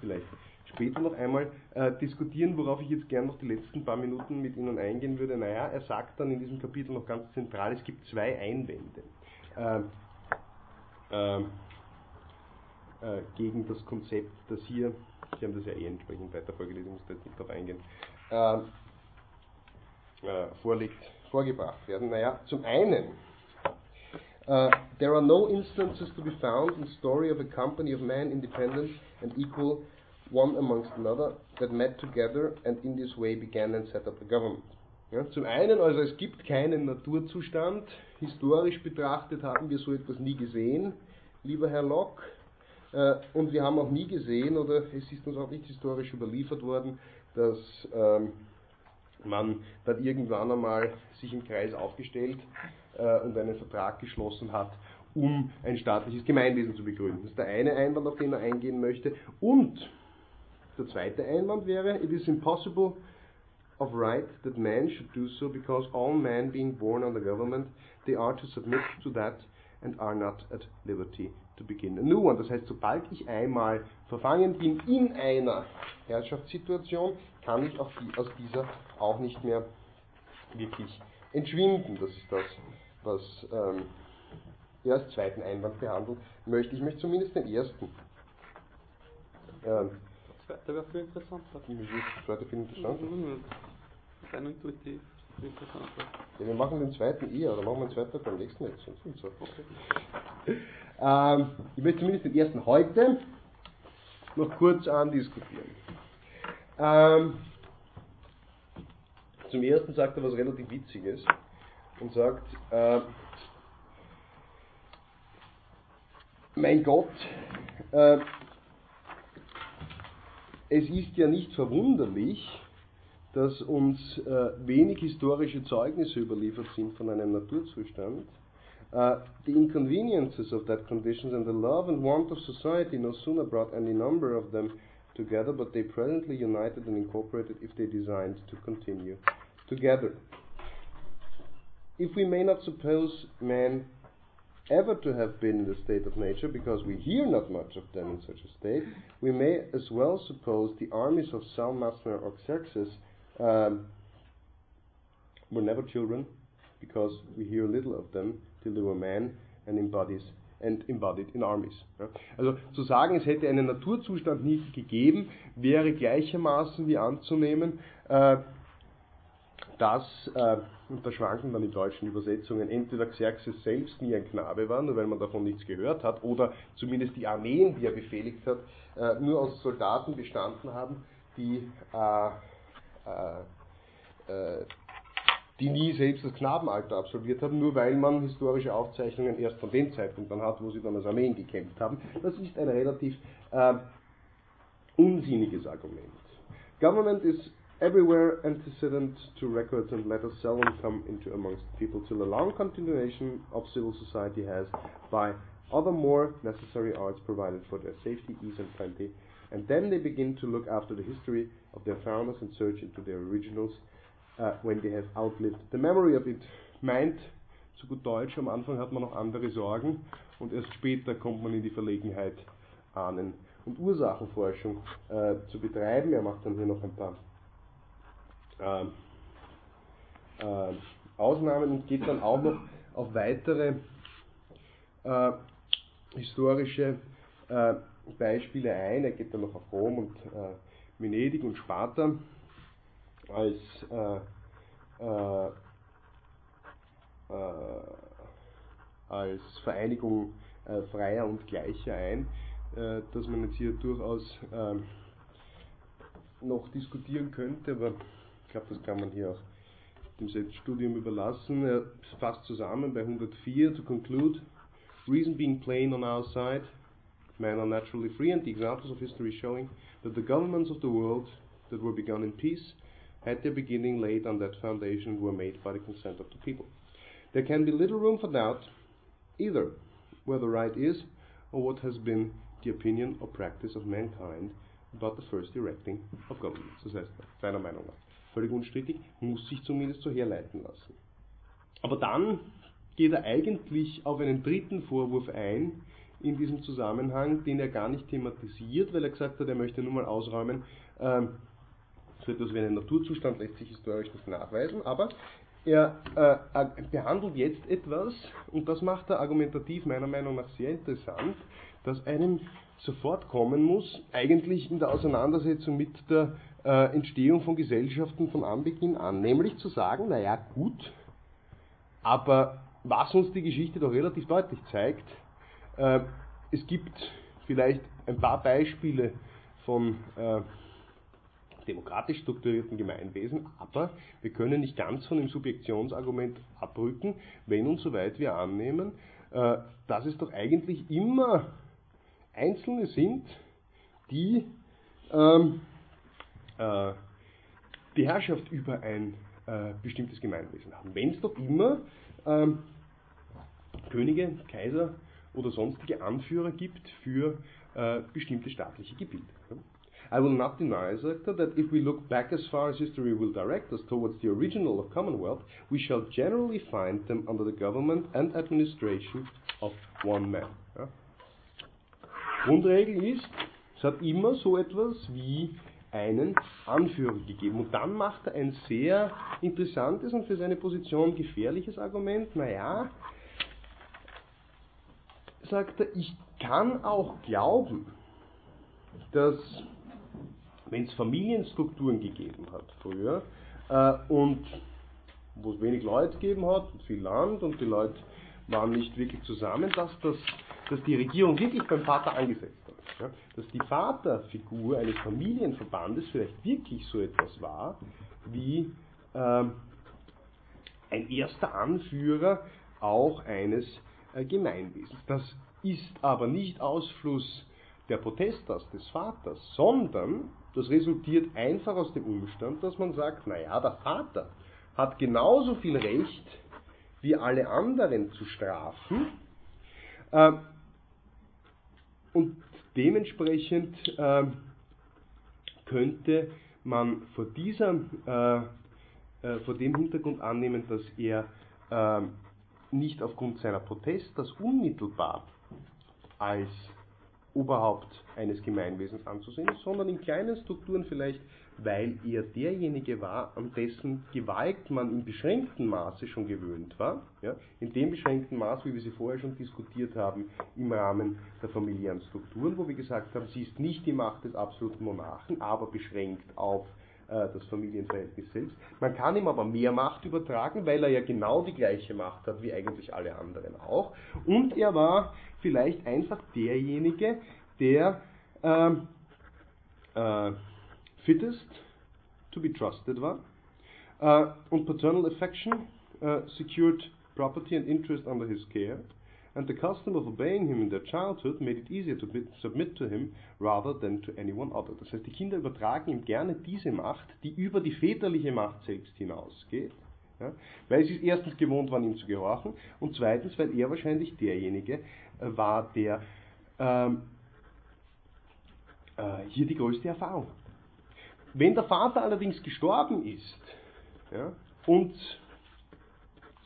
vielleicht später noch einmal äh, diskutieren, worauf ich jetzt gern noch die letzten paar Minuten mit Ihnen eingehen würde. Naja, er sagt dann in diesem Kapitel noch ganz zentral, es gibt zwei Einwände ähm, ähm, äh, gegen das Konzept, das hier, Sie haben das ja eh entsprechend weiter vorgelesen, ich muss da jetzt nicht darauf eingehen, äh, äh, vorliegt, vorgebracht werden. Naja, zum einen, uh, there are no instances to be found in the story of a company of men independent and equal one amongst another that met together and in this way began and set up a government. Ja, zum einen, also es gibt keinen Naturzustand. Historisch betrachtet haben wir so etwas nie gesehen, lieber Herr Locke. Äh, und wir haben auch nie gesehen, oder es ist uns auch nicht historisch überliefert worden, dass ähm, man dann irgendwann einmal sich im Kreis aufgestellt äh, und einen Vertrag geschlossen hat, um ein staatliches Gemeinwesen zu begründen. Das ist der eine Einwand, auf den er eingehen möchte. Und der zweite Einwand wäre, it is impossible of right that man should do so because all men being born under government, they are to submit to that and are not at liberty to begin a new one. Das heißt, sobald ich einmal verfangen bin in einer Herrschaftssituation, kann ich auch die, aus dieser auch nicht mehr wirklich entschwinden. Das ist das, was ähm, er als zweiten Einwand behandelt möchte. Ich möchte zumindest den ersten. Ähm, zweite wäre viel interessanter. das zweite finde ich interessant. Rein intuitiv interessanter. Ja, wir machen den zweiten eher, oder machen wir den zweiten beim nächsten jetzt. Und so. Ähm, ich möchte zumindest den ersten heute noch kurz andiskutieren. Ähm, zum ersten sagt er was relativ Witziges und sagt, äh, mein Gott, äh, es ist ja nicht verwunderlich, dass uns äh, wenig historische Zeugnisse überliefert sind von einem Naturzustand. Uh, the inconveniences of that conditions and the love and want of society no sooner brought any number of them together, but they presently united and incorporated if they designed to continue together. If we may not suppose man ever to have been in the state of nature, because we hear not much of them in such a state, we may as well suppose the armies of Salmasner or Xerxes um, were never children, because we hear little of them till they were men and embodies and embodied in armies. Ja. Also zu sagen, es hätte einen Naturzustand nicht gegeben, wäre gleichermaßen wie anzunehmen, äh, dass, äh, und da schwanken dann die deutschen Übersetzungen, entweder Xerxes selbst nie ein Knabe war, nur weil man davon nichts gehört hat, oder zumindest die Armeen, die er befehligt hat, äh, nur aus Soldaten bestanden haben, die äh, äh, äh, die nie selbst das Knabenalter absolviert haben, nur weil man historische Aufzeichnungen erst von dem Zeitpunkt dann hat, wo sie dann als Armeen gekämpft haben. Das ist ein relativ äh, unsinniges Argument. Government is everywhere antecedent to records and letters seldom come into amongst people till a long continuation of civil society has, by other more necessary arts provided for their safety, ease and plenty, and then they begin to look after the history of their founders and search into their originals, uh, when they have outlived the memory of it. Meint, zu gut Deutsch, am Anfang hat man noch andere Sorgen und erst später kommt man in die Verlegenheit, Ahnen und Ursachenforschung äh, zu betreiben. Er macht dann hier noch ein paar Ausnahmen und geht dann auch noch auf weitere äh, historische äh, Beispiele ein. Er geht dann noch auf Rom und äh, Venedig und Sparta als äh, äh, äh, als Vereinigung äh, Freier und Gleicher ein, äh, dass man jetzt hier durchaus ähm, noch diskutieren könnte, aber glaube, das kann man hier auch dem Selbststudium überlassen. Er fasst zusammen bei 104 to conclude, reason being plain on our side, men are naturally free, and the examples of history showing that the governments of the world that were begun in peace had their beginning laid on that foundation and were made by the consent of the people. There can be little room for doubt, either where the right is or what has been the opinion or practice of mankind about the first erecting of governments. Das heißt, seiner Meinung nach völlig unstrittig, muss sich zumindest so herleiten lassen. Aber dann geht er eigentlich auf einen dritten Vorwurf ein, in diesem Zusammenhang, den er gar nicht thematisiert, weil er gesagt hat, er möchte nur mal ausräumen, ähm, so etwas wie einen Naturzustand lässt sich historisch nicht nachweisen, aber er äh, behandelt jetzt etwas, und das macht er argumentativ meiner Meinung nach sehr interessant, dass einem sofort kommen muss, eigentlich in der Auseinandersetzung mit der äh, Entstehung von Gesellschaften von Anbeginn an. Nämlich zu sagen, naja gut, aber was uns die Geschichte doch relativ deutlich zeigt, äh, es gibt vielleicht ein paar Beispiele von äh, demokratisch strukturierten Gemeinwesen, aber wir können nicht ganz von dem Subjektionsargument abrücken, wenn und soweit wir annehmen, äh, dass es doch eigentlich immer Einzelne sind, die ähm, äh, die Herrschaft über ein äh, bestimmtes Gemeinwesen haben. Wenn es doch immer ähm, Könige, Kaiser oder sonstige Anführer gibt für äh, bestimmte staatliche Gebiete. I will not deny, sagt er, that if we look back as far as history will direct us towards the original of Commonwealth, we shall generally find them under the government and administration of one man. Ja? Grundregel ist, es hat immer so etwas wie einen Anführer gegeben. Und dann macht er ein sehr interessantes und für seine Position gefährliches Argument. Naja, sagt er, ich kann auch glauben, dass wenn es Familienstrukturen gegeben hat früher äh, und wo es wenig Leute gegeben hat, viel Land und die Leute waren nicht wirklich zusammen, dass, das, dass die Regierung wirklich beim Vater angesetzt. Ja? Dass die Vaterfigur eines Familienverbandes vielleicht wirklich so etwas war wie ähm, ein erster Anführer auch eines äh, Gemeinwesens. Das ist aber nicht Ausfluss der Protestas des Vaters, sondern das resultiert einfach aus dem Umstand, dass man sagt, naja, der Vater hat genauso viel Recht wie alle anderen zu strafen äh, und dementsprechend äh, könnte man vor, dieser, äh, äh vor dem Hintergrund annehmen, dass er ähm, nicht aufgrund seiner Protestas unmittelbar als Oberhaupt eines Gemeinwesens anzusehen sondern in kleinen Strukturen vielleicht, weil er derjenige war, an dessen Gewalt man in beschränktem Maße schon gewöhnt war, ja, in dem beschränkten Maß, wie wir sie vorher schon diskutiert haben, im Rahmen der familiären Strukturen, wo wir gesagt haben, sie ist nicht die Macht des absoluten Monarchen, aber beschränkt auf das Familienverhältnis selbst. Man kann ihm aber mehr Macht übertragen, weil er ja genau die gleiche Macht hat wie eigentlich alle anderen auch. Und er war vielleicht einfach derjenige, der ähm, äh, fittest to be trusted war. Uh, und paternal affection uh, secured property and interest under his care, and the custom of obeying him in their childhood made it easier to submit to him rather than to anyone other. Das heißt, die Kinder übertragen ihm gerne diese Macht, die über die väterliche Macht selbst hinausgeht, ja, weil sie es erstens gewohnt waren, ihm zu gehorchen, und zweitens, weil er wahrscheinlich derjenige äh, war, der ähm, äh, hier die größte Erfahrung hat. Wenn der Vater allerdings gestorben ist ja, und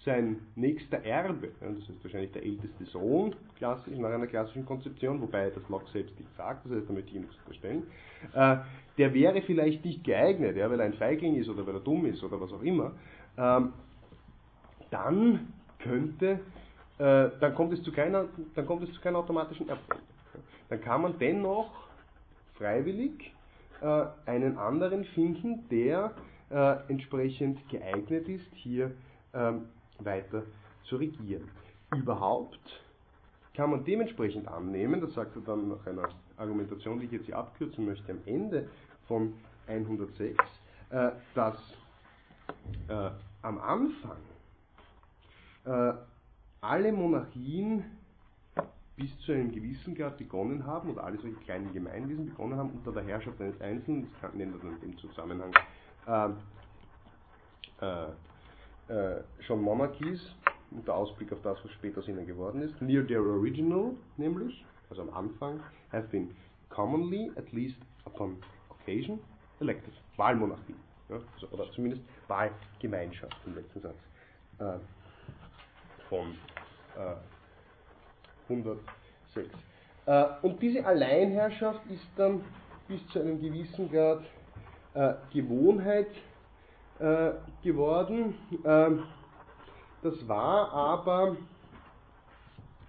sein nächster Erbe, das ist wahrscheinlich der älteste Sohn, klassisch, nach einer klassischen Konzeption, wobei das Locke selbst nicht sagt, das heißt, damit ich nichts unterstellen, äh, der wäre vielleicht nicht geeignet, ja, weil er ein Feigling ist oder weil er dumm ist oder was auch immer, ähm, dann könnte, äh, dann kommt es zu keiner, dann kommt es zu keiner automatischen Erbfolge. Dann kann man dennoch freiwillig äh, einen anderen finden, der entsprechend geeignet ist, hier ähm, weiter zu regieren. Überhaupt kann man dementsprechend annehmen, das sagt er dann nach einer Argumentation, die ich jetzt hier abkürzen möchte, am Ende von 106, äh, dass äh, am Anfang äh, alle Monarchien bis zu einem gewissen Grad begonnen haben, oder alle solche kleinen Gemeinwesen begonnen haben, unter der Herrschaft eines Einzelnen, das nennen wir dann in dem Zusammenhang äh, äh, äh, schon Monarchies, unter Ausblick auf das, was später aus ihnen geworden ist, near their original, nämlich, also am Anfang, have been commonly, at least upon occasion, elected. Wahlmonarchie. Ja, also, oder zumindest Wahlgemeinschaft im letzten Satz. Äh, von äh, 106 Districts. Äh, und diese Alleinherrschaft ist dann bis zu einem gewissen Grad äh, Gewohnheit äh, geworden. Ähm, das war aber,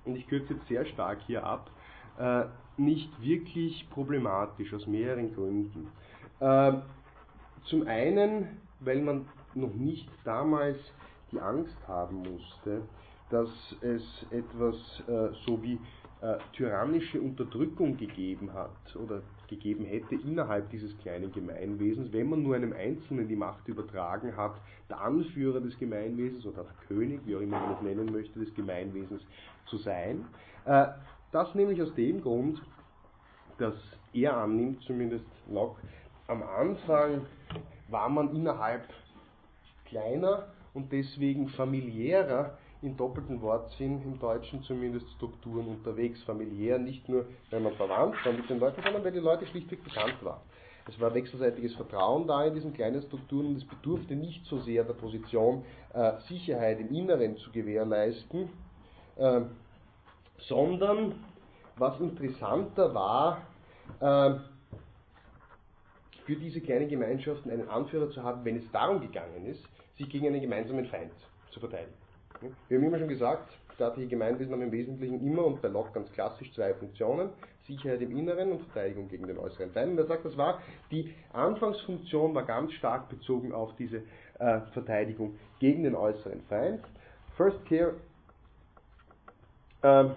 und ich kürze jetzt sehr stark hier ab, äh, nicht wirklich problematisch aus mehreren Gründen. Ähm, zum einen, weil man noch nicht damals die Angst haben musste, dass es etwas äh, so wie äh, tyrannische Unterdrückung gegeben hat oder gegeben hätte innerhalb dieses kleinen Gemeinwesens, wenn man nur einem Einzelnen die Macht übertragen hat, der Anführer des Gemeinwesens oder der König, wie auch immer man es nennen möchte, des Gemeinwesens zu sein. Äh, das nämlich aus dem Grund, dass er annimmt, zumindest Locke, am Anfang war man innerhalb kleiner und deswegen familiärer in doppelten Wortsinn im Deutschen zumindest Strukturen unterwegs. Familiär nicht nur, weil man verwandt war mit den Leuten, sondern weil die Leute schlichtweg bekannt waren. Es war wechselseitiges Vertrauen da in diesen kleinen Strukturen und es bedurfte nicht so sehr der Position, äh, Sicherheit im Inneren zu gewährleisten, äh, sondern was interessanter war, äh, für diese kleinen Gemeinschaften einen Anführer zu haben, wenn es darum gegangen ist, sich gegen einen gemeinsamen Feind zu verteidigen. Wir haben immer schon gesagt, staatliche Gemeinwesen haben im Wesentlichen immer und bei Locke ganz klassisch zwei Funktionen, Sicherheit im Inneren und Verteidigung gegen den äußeren Feind. Und er sagt, das war, die Anfangsfunktion war ganz stark bezogen auf diese äh, Verteidigung gegen den äußeren Feind. First care uh,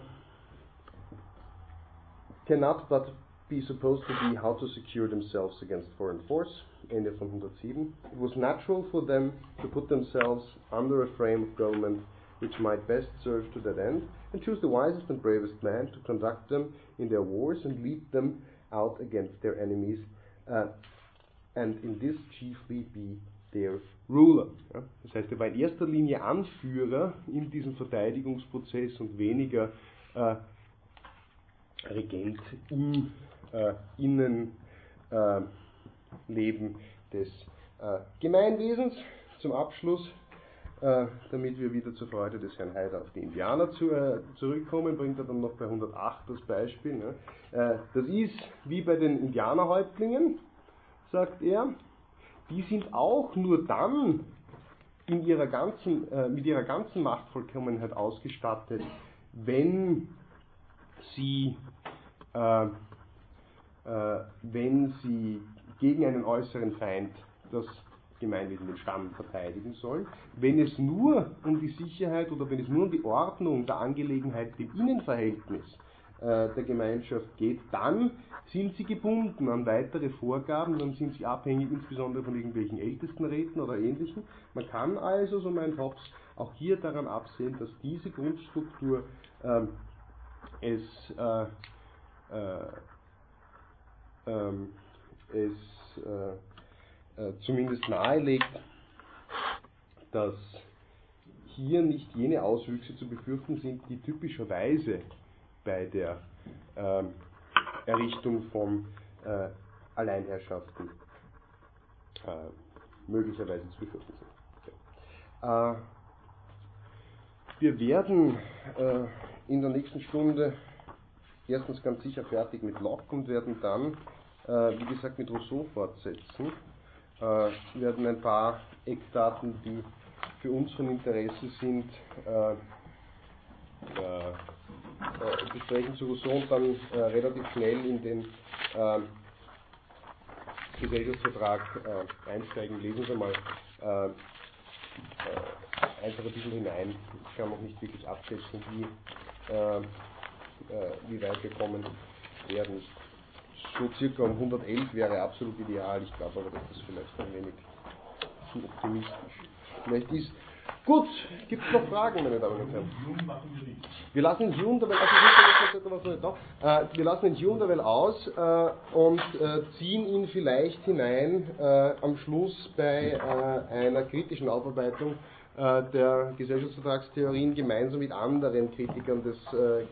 cannot but be supposed to be how to secure themselves against foreign force. Ende von 107. It was natural for them to put themselves under a frame of government which might best serve to that end, and choose the wisest and bravest man to conduct them in their wars and lead them out against their enemies, uh, and in this chiefly be their ruler. Ja? Das heißt, er war in erster Linie Anführer in diesem Verteidigungsprozess und weniger äh, Regent im äh, Innenleben des äh, Gemeinwesens. Zum Abschluss, äh, damit wir wieder zur Freude des Herrn Haider auf die Indianer zu, äh, zurückkommen, bringt er dann noch bei 108 das Beispiel. Ne? Äh, das ist wie bei den Indianerhäuptlingen, sagt er, die sind auch nur dann in ihrer ganzen, äh, mit ihrer ganzen Machtvollkommenheit ausgestattet, wenn sie äh, wenn sie gegen einen äußeren Feind das Gemeinwesen, den Stamm verteidigen sollen. Wenn es nur um die Sicherheit oder wenn es nur um die Ordnung der Angelegenheit im Innenverhältnis äh, der Gemeinschaft geht, dann sind sie gebunden an weitere Vorgaben, dann sind sie abhängig insbesondere von irgendwelchen Ältestenräten oder ähnlichem. Man kann also, so meint Hobbes, auch hier daran absehen, dass diese Grundstruktur äh, es äh, äh, ähm, es äh, äh, zumindest nahelegt, dass hier nicht jene Auswüchse zu befürchten sind, die typischerweise bei der äh, Errichtung von äh, Alleinherrschaften äh, möglicherweise zu befürchten sind. Ja. Äh, wir werden in der nächsten Stunde erstens ganz sicher fertig mit Locke und werden dann, äh, wie gesagt, mit Rousseau fortsetzen. Äh, werden ein paar Eckdaten, die für uns von Interesse sind, äh, äh, äh besprechen zu Rousseau und dann äh, relativ schnell in den Gesellschaftsvertrag einsteigen. Lesen Sie mal einfach ein bisschen hinein. Ich kann noch nicht wirklich abschätzen, wie äh, wie weit wir kommen werden. So circa um 111 wäre absolut ideal. Ich glaube aber, dass das vielleicht ein wenig zu optimistisch vielleicht ist. Gut, gibt es noch Fragen, meine Damen und Herren? Wir lassen den June also äh, wir lassen den June aus äh, und äh, ziehen ihn vielleicht hinein am Schluss bei einer kritischen Aufarbeitung der Gesellschaftsvertragstheorien gemeinsam mit anderen Kritikern des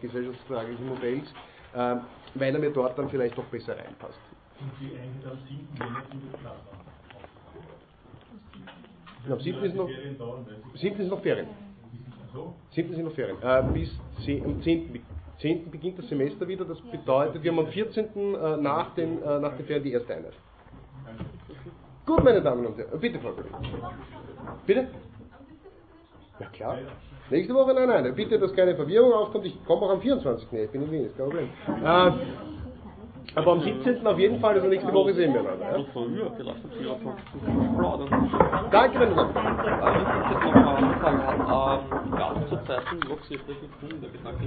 gesellschaftsvertraglichen Modells, äh, weil er mir dort dann vielleicht doch besser reinpasst. Und die eigentlich am 7. Jänner findet statt. Am 7. ist noch, 7. ist noch Ferien. 7. sind noch Ferien. Äh, bis 10, am 10. 10. beginnt das Semester wieder. Das bedeutet, wir haben am 14. äh, nach den, äh, nach den Ferien die erste Einheit. Gut, meine Damen und Herren. Bitte, Frau Kollegin. Bitte? Ja, klar. Nächste Woche, nein, nein. Bitte, dass keine Verwirrung aufkommt. Ich komme auch am 24. Nee, ich bin in Wien, ist kein Problem. Äh, aber am 17. auf jeden Fall, also nächste Woche sehen wir einander. Ja? Vielleicht um 24 Stunden plaudern. Danke, ich jetzt noch ähm, es zurzeit einen hochsichtlichen Kunde, gesagt,